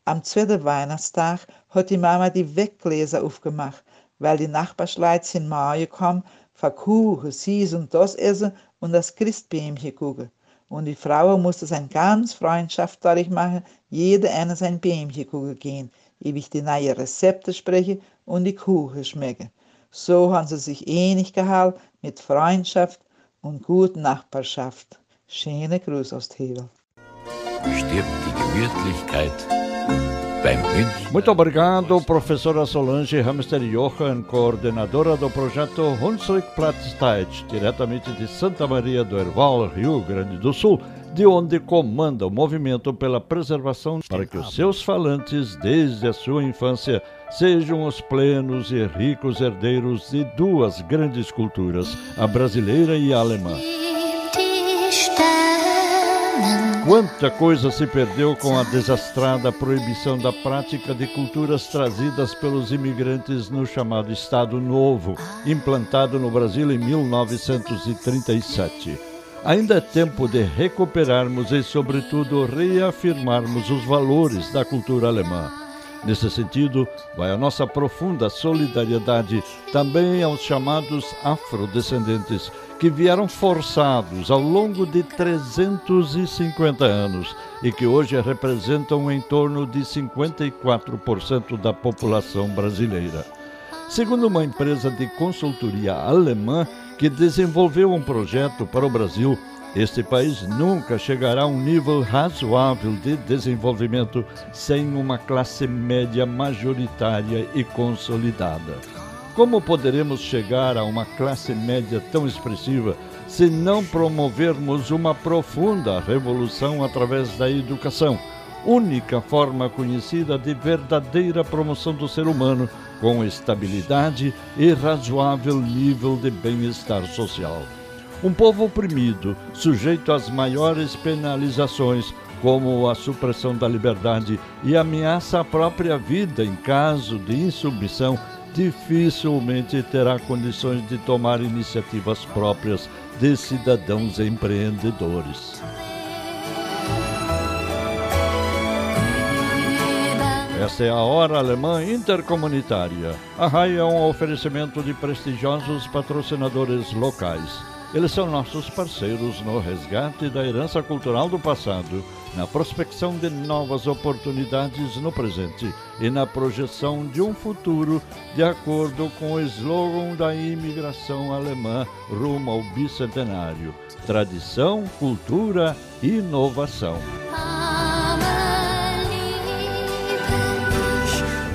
Am zweiten Weihnachtstag hat die Mama die Weggläser aufgemacht, weil die Nachbarschleit sind Maje kommen, für Kuchen, Sies und das essen und das Christbäumchen gucken. Und die Frau musste sein ganz Freundschaft dadurch machen, jede eine sein Bäumchen gucken gehen, ewig die neue Rezepte sprechen und die Kuchen schmecken. So haben sie sich ähnlich gehalten mit Freundschaft und guten Nachbarschaft. Schöne Gruß aus Hebel. Stirbt die Gemütlichkeit beim München. Muito obrigado, professora Solange Hamster Johan, coordenadora do projeto Hunsrück Platzteit, diretamente de Santa Maria do Herval, Rio Grande do Sul, de onde comanda o movimento pela preservação para que os seus falantes, desde a sua infância, sejam os plenos e ricos herdeiros de duas grandes culturas, a brasileira e a alemã. Quanta coisa se perdeu com a desastrada proibição da prática de culturas trazidas pelos imigrantes no chamado Estado Novo, implantado no Brasil em 1937. Ainda é tempo de recuperarmos e, sobretudo, reafirmarmos os valores da cultura alemã. Nesse sentido, vai a nossa profunda solidariedade também aos chamados afrodescendentes, que vieram forçados ao longo de 350 anos e que hoje representam em torno de 54% da população brasileira. Segundo uma empresa de consultoria alemã que desenvolveu um projeto para o Brasil, este país nunca chegará a um nível razoável de desenvolvimento sem uma classe média majoritária e consolidada. Como poderemos chegar a uma classe média tão expressiva se não promovermos uma profunda revolução através da educação, única forma conhecida de verdadeira promoção do ser humano com estabilidade e razoável nível de bem-estar social? Um povo oprimido, sujeito às maiores penalizações, como a supressão da liberdade e ameaça à própria vida em caso de insubmissão, dificilmente terá condições de tomar iniciativas próprias de cidadãos empreendedores. Esta é a Hora Alemã Intercomunitária. A RAI é um oferecimento de prestigiosos patrocinadores locais. Eles são nossos parceiros no resgate da herança cultural do passado, na prospecção de novas oportunidades no presente e na projeção de um futuro de acordo com o slogan da imigração alemã rumo ao bicentenário: tradição, cultura inovação.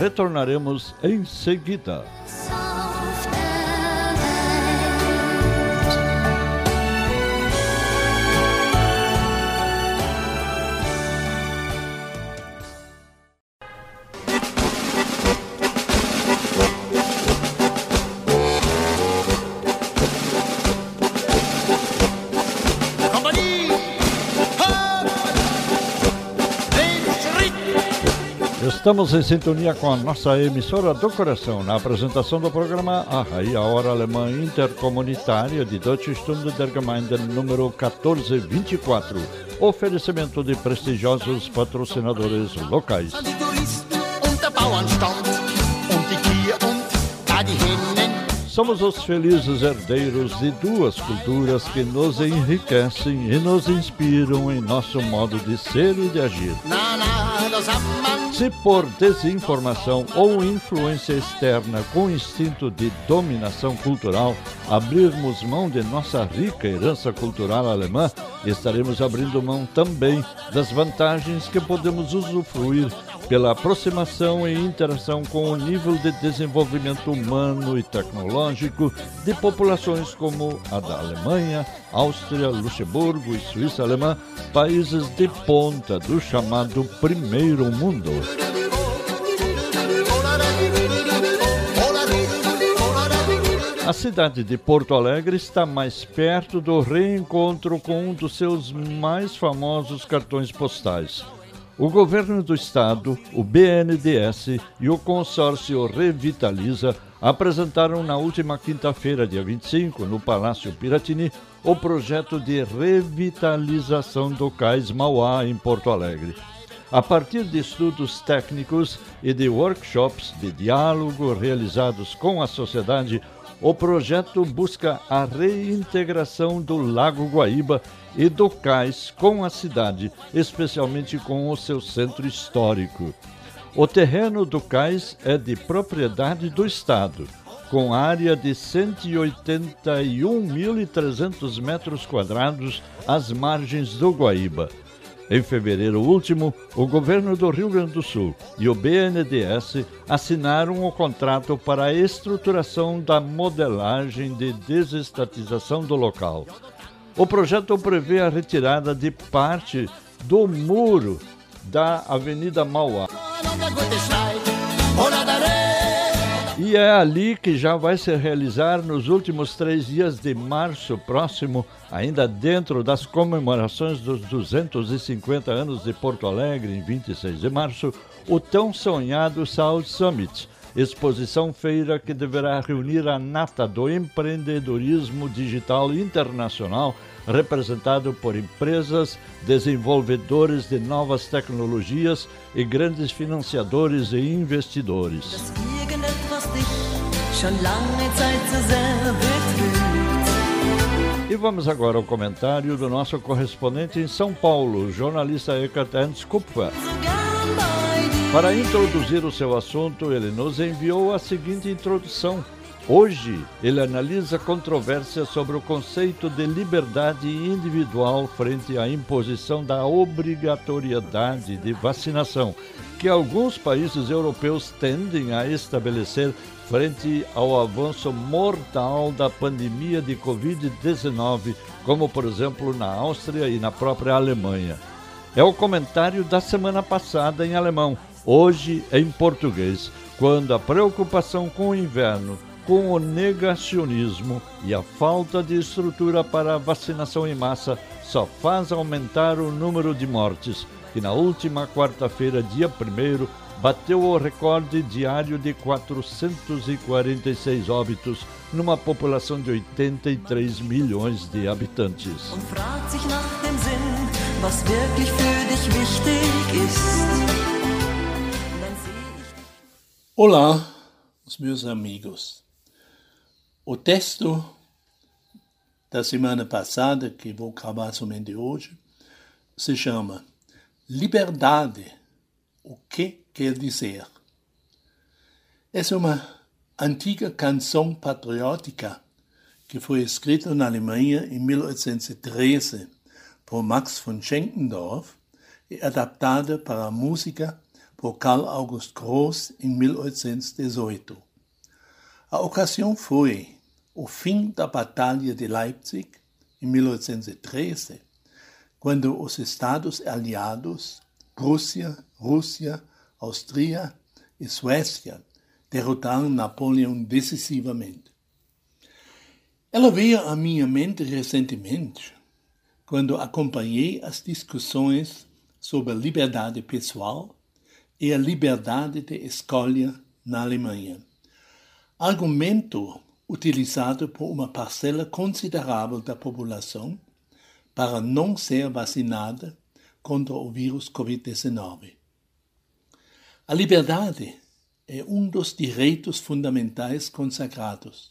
Retornaremos em seguida. Estamos em sintonia com a nossa emissora do coração na apresentação do programa Arraia, a hora alemã intercomunitária de Deutsche Stunde der Gemeinde número 1424. Oferecimento de prestigiosos patrocinadores locais. Somos os felizes herdeiros de duas culturas que nos enriquecem e nos inspiram em nosso modo de ser e de agir. Se por desinformação ou influência externa com instinto de dominação cultural abrirmos mão de nossa rica herança cultural alemã, estaremos abrindo mão também das vantagens que podemos usufruir pela aproximação e interação com o nível de desenvolvimento humano e tecnológico de populações como a da Alemanha, Áustria, Luxemburgo e Suíça alemã, países de ponta do chamado Primeiro Mundo. A cidade de Porto Alegre está mais perto do reencontro com um dos seus mais famosos cartões postais, o governo do estado, o BNDES e o consórcio Revitaliza apresentaram na última quinta-feira, dia 25, no Palácio Piratini, o projeto de revitalização do Cais Mauá em Porto Alegre. A partir de estudos técnicos e de workshops de diálogo realizados com a sociedade, o projeto busca a reintegração do Lago Guaíba e do cais com a cidade, especialmente com o seu centro histórico. O terreno do cais é de propriedade do Estado, com área de 181.300 metros quadrados às margens do Guaíba. Em fevereiro último, o governo do Rio Grande do Sul e o BNDES assinaram o contrato para a estruturação da modelagem de desestatização do local. O projeto prevê a retirada de parte do muro da Avenida Mauá. E é ali que já vai se realizar nos últimos três dias de março próximo, ainda dentro das comemorações dos 250 anos de Porto Alegre, em 26 de março, o tão sonhado South Summit, exposição feira que deverá reunir a nata do empreendedorismo digital internacional, representado por empresas, desenvolvedores de novas tecnologias e grandes financiadores e investidores. E vamos agora ao comentário do nosso correspondente em São Paulo, jornalista Eckhart Ernst Kupfer. Para introduzir o seu assunto, ele nos enviou a seguinte introdução. Hoje, ele analisa controvérsias sobre o conceito de liberdade individual frente à imposição da obrigatoriedade de vacinação, que alguns países europeus tendem a estabelecer frente ao avanço mortal da pandemia de Covid-19, como por exemplo na Áustria e na própria Alemanha. É o comentário da semana passada em alemão, hoje em português, quando a preocupação com o inverno, com o negacionismo e a falta de estrutura para a vacinação em massa só faz aumentar o número de mortes, que na última quarta-feira, dia 1 bateu o recorde diário de 446 óbitos numa população de 83 milhões de habitantes. Olá, meus amigos. O texto da semana passada, que vou acabar somente hoje, se chama Liberdade. O que quer dizer. Essa é uma antiga canção patriótica que foi escrita na Alemanha em 1813 por Max von Schenkendorf e adaptada para a música por Karl August Gross em 1818. A ocasião foi o fim da Batalha de Leipzig em 1813, quando os Estados aliados, Prússia, Rússia, Áustria e Suécia derrotaram Napoleão decisivamente. Ela veio à minha mente recentemente, quando acompanhei as discussões sobre liberdade pessoal e a liberdade de escolha na Alemanha. Argumento utilizado por uma parcela considerável da população para não ser vacinada contra o vírus Covid-19. A liberdade é um dos direitos fundamentais consagrados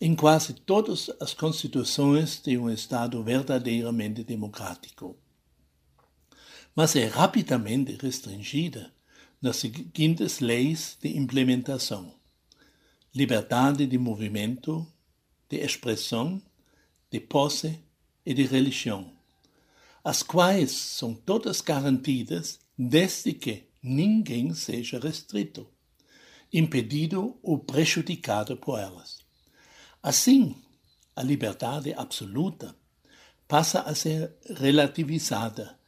em quase todas as constituições de um Estado verdadeiramente democrático. Mas é rapidamente restringida nas seguintes leis de implementação: liberdade de movimento, de expressão, de posse e de religião, as quais são todas garantidas desde que ninguém seja restrito, impedido ou prejudicado por elas. Assim, a liberdade absoluta passa a ser relativizada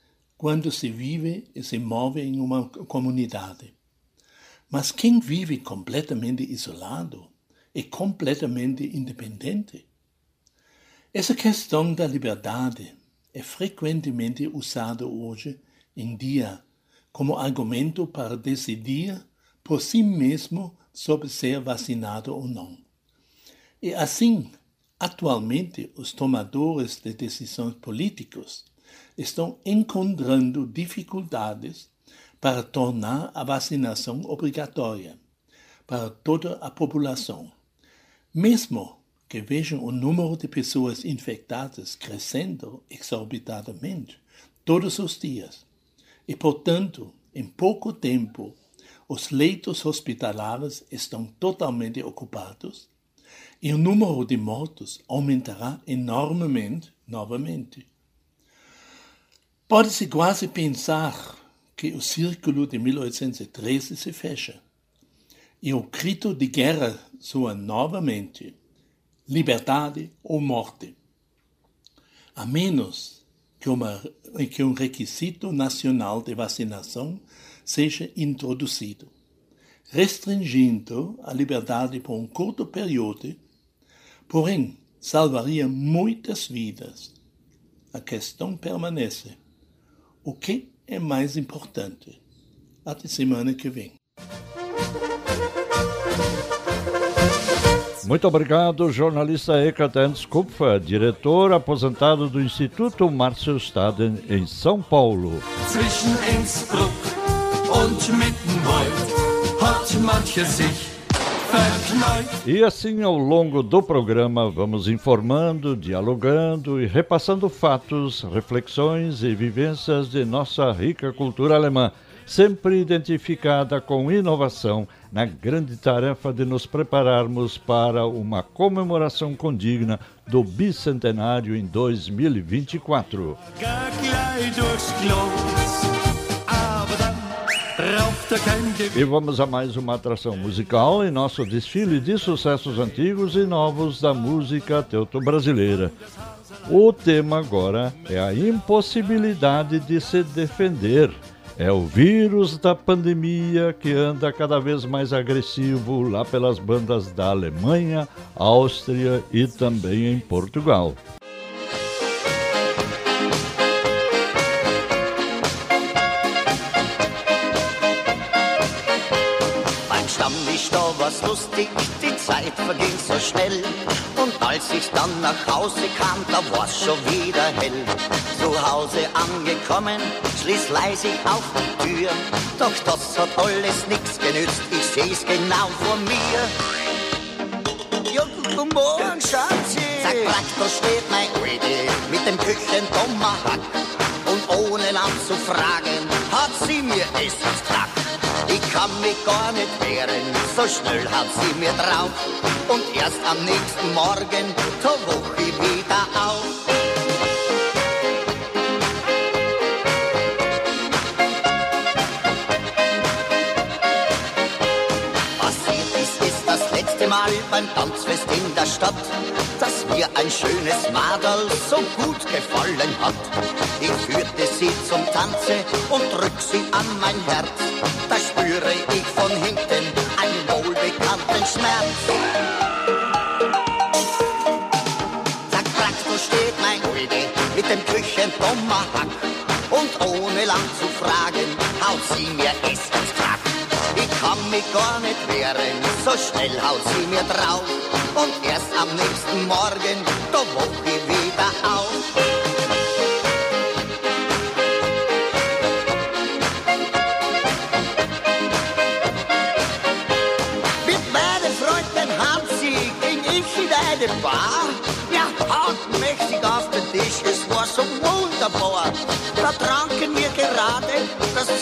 quando se vive e se move em uma comunidade. Mas quem vive completamente isolado e completamente independente? Essa questão da liberdade é frequentemente usada hoje em dia como argumento para decidir por si mesmo sobre ser vacinado ou não. E assim, atualmente, os tomadores de decisões políticos estão encontrando dificuldades para tornar a vacinação obrigatória para toda a população. Mesmo que vejam o número de pessoas infectadas crescendo exorbitadamente todos os dias, e, portanto, em pouco tempo, os leitos hospitalares estão totalmente ocupados e o número de mortos aumentará enormemente novamente. Pode-se quase pensar que o círculo de 1813 se fecha e o grito de guerra soa novamente: liberdade ou morte. A menos que, uma, que um requisito nacional de vacinação seja introduzido, restringindo a liberdade por um curto período porém salvaria muitas vidas. A questão permanece. O que é mais importante? Até semana que vem. Muito obrigado, jornalista Ekaterns Kupfer, diretor aposentado do Instituto Márcio Staden, em São Paulo. Zwischen Innsbruck und Mittenwald hat manche sich e assim, ao longo do programa, vamos informando, dialogando e repassando fatos, reflexões e vivências de nossa rica cultura alemã, sempre identificada com inovação na grande tarefa de nos prepararmos para uma comemoração condigna do bicentenário em 2024. E vamos a mais uma atração musical em nosso desfile de sucessos antigos e novos da música teuto-brasileira. O tema agora é a impossibilidade de se defender. É o vírus da pandemia que anda cada vez mais agressivo lá pelas bandas da Alemanha, Áustria e também em Portugal. Lustig, die Zeit verging so schnell. Und als ich dann nach Hause kam, da war's schon wieder hell. Zu Hause angekommen, schließ leise auf die Tür. Doch das hat alles nix genützt, ich seh's genau vor mir. Ja, guten Morgen, Schatzi. Zack, brack, da steht mein Alte mit dem Küchentomahawk. Ohne lang zu fragen, hat sie mir es gesagt. Ich kann mich gar nicht wehren, so schnell hat sie mir drauf. Und erst am nächsten Morgen, da wuch ich wieder auf. Mal beim Tanzfest in der Stadt, dass mir ein schönes Madel so gut gefallen hat. Ich führte sie zum Tanze und drück sie an mein Herz. Da spüre ich von hinten einen wohlbekannten Schmerz. Zack, zack, so steht mein Ulde mit dem Küchentomahawk. Und ohne lang zu fragen, haut sie mir es ins mich gar nicht wehren, so schnell haut sie mir drauf. Und erst am nächsten Morgen, da wupp ich wieder auf. Mit meinem Freund, dem Hansi, ging ich in eine Bar. Ja, haut mächtig auf den Tisch, es war so wunderbar. Da tranken wir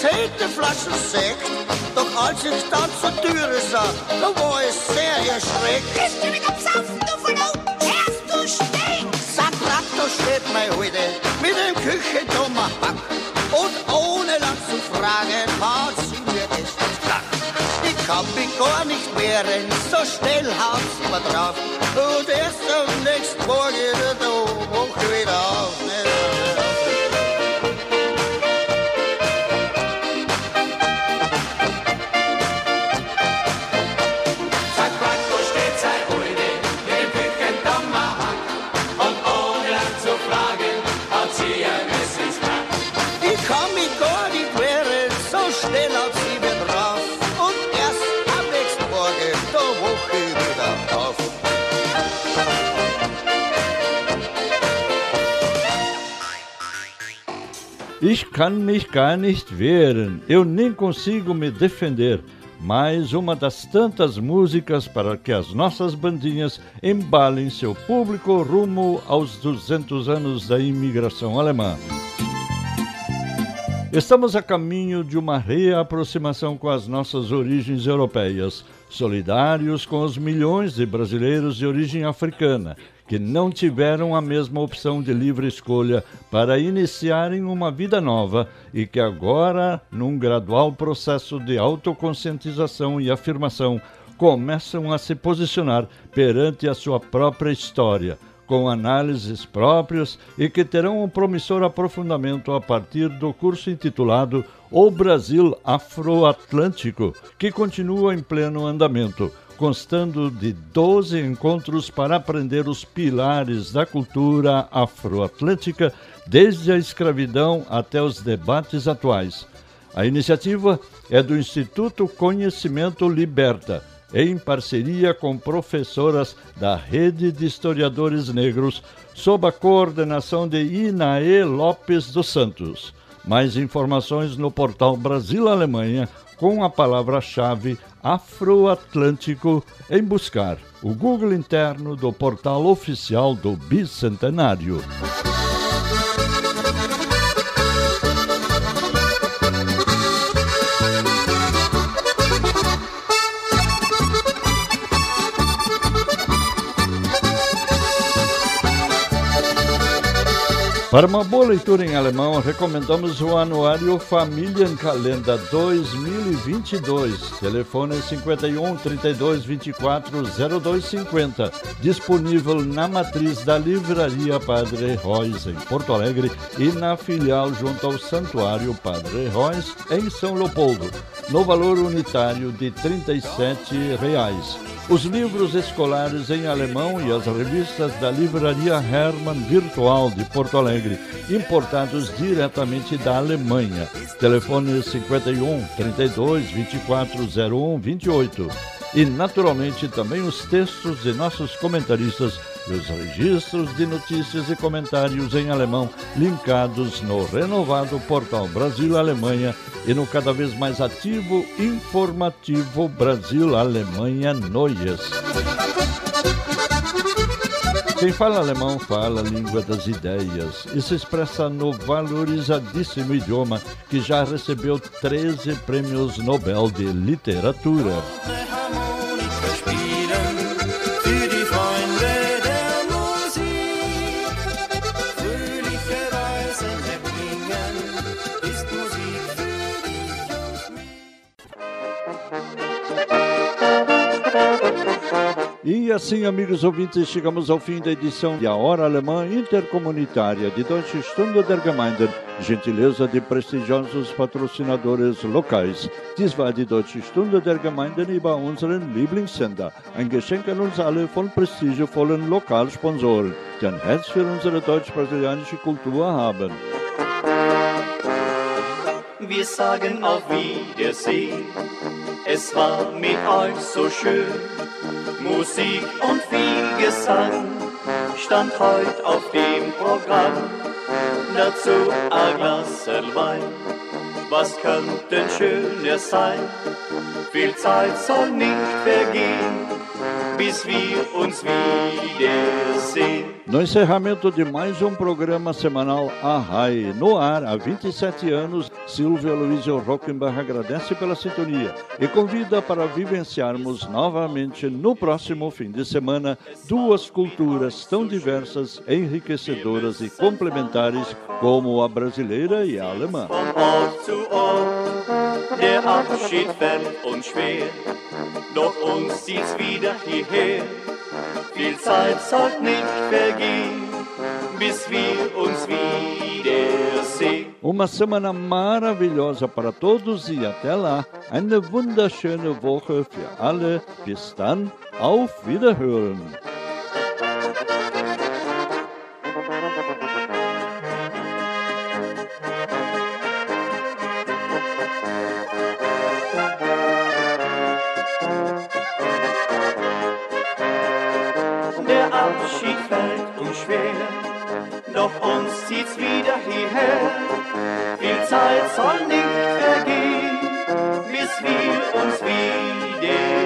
zehnte Flaschen Sekt. Doch als ich dann zur Türe sah, da war ich sehr erschreckt. Bist du mit am Saufen, du Verlaut? Erst du stinkst! Sag Traktor steht mein heute mit dem Küchentomahawk. Und ohne lang zu fragen, hat sie mir es gesagt. Ich kann mich gar nicht wehren, so schnell haut sie mir drauf. Und erst am nächsten Morgen, da hoch wieder auf. Ich kann mich gar nicht wehren, eu nem consigo me defender. Mais uma das tantas músicas para que as nossas bandinhas embalem seu público rumo aos 200 anos da imigração alemã. Estamos a caminho de uma reaproximação com as nossas origens europeias, solidários com os milhões de brasileiros de origem africana que não tiveram a mesma opção de livre escolha para iniciarem uma vida nova e que agora, num gradual processo de autoconscientização e afirmação, começam a se posicionar perante a sua própria história com análises próprias e que terão um promissor aprofundamento a partir do curso intitulado O Brasil Afroatlântico, que continua em pleno andamento, constando de 12 encontros para aprender os pilares da cultura afroatlântica, desde a escravidão até os debates atuais. A iniciativa é do Instituto Conhecimento Liberta em parceria com professoras da Rede de Historiadores Negros, sob a coordenação de Inaê Lopes dos Santos. Mais informações no portal Brasil Alemanha com a palavra-chave Afroatlântico em buscar o Google interno do portal oficial do Bicentenário. Para uma boa leitura em alemão, recomendamos o Anuário Familienkalender 2022. Telefone 51 32 24 0250. Disponível na matriz da Livraria Padre Reis, em Porto Alegre, e na filial junto ao Santuário Padre Reis, em São Leopoldo, no valor unitário de 37 reais. Os livros escolares em alemão e as revistas da Livraria Hermann Virtual de Porto Alegre, importados diretamente da Alemanha. Telefone 51 32 24 01 28. E, naturalmente, também os textos de nossos comentaristas e os registros de notícias e comentários em alemão linkados no renovado portal Brasil-Alemanha e no cada vez mais ativo informativo Brasil-Alemanha Noias. Quem fala alemão fala a língua das ideias e se expressa no valorizadíssimo idioma que já recebeu 13 prêmios Nobel de Literatura. E assim, amigos ouvintes, chegamos ao fim da edição de A Hora Alemã Intercomunitária de Deutsche Stunde der Gemeinden, gentileza de prestigiosos patrocinadores locais. Dies war die Deutsche Stunde der Gemeinden über unseren Lieblingssender. Ein Geschenk an uns alle von prestigevollen Lokalsponsoren, die ein Herz für unsere deutsch-brasilianische Kultur haben. Wir sagen auf Wiedersehen. Es war mit euch so schön. Musik und viel Gesang stand heut auf dem Programm. Dazu ein Glas Wein. Was könnte schöner sein? Viel Zeit soll nicht vergehen. bis wir uns wiedersehen. No encerramento de mais um programa semanal Arrai, no ar há 27 anos, Silvia Luizio Rockenbach agradece pela sintonia e convida para vivenciarmos novamente no próximo fim de semana duas culturas tão diversas, enriquecedoras e complementares como a brasileira e a alemã. Der Abschied schwer, doch uns zieht's wieder hierher. Viel Zeit soll nicht vergehen, bis wir uns wiedersehen. Uma semana maravilhosa para todos e até lá. Eine wunderschöne Woche für alle. Bis dann, auf Wiederhören. Schwer, doch uns zieht's wieder hierher. Viel Zeit soll nicht vergehen, bis wir uns wiedersehen.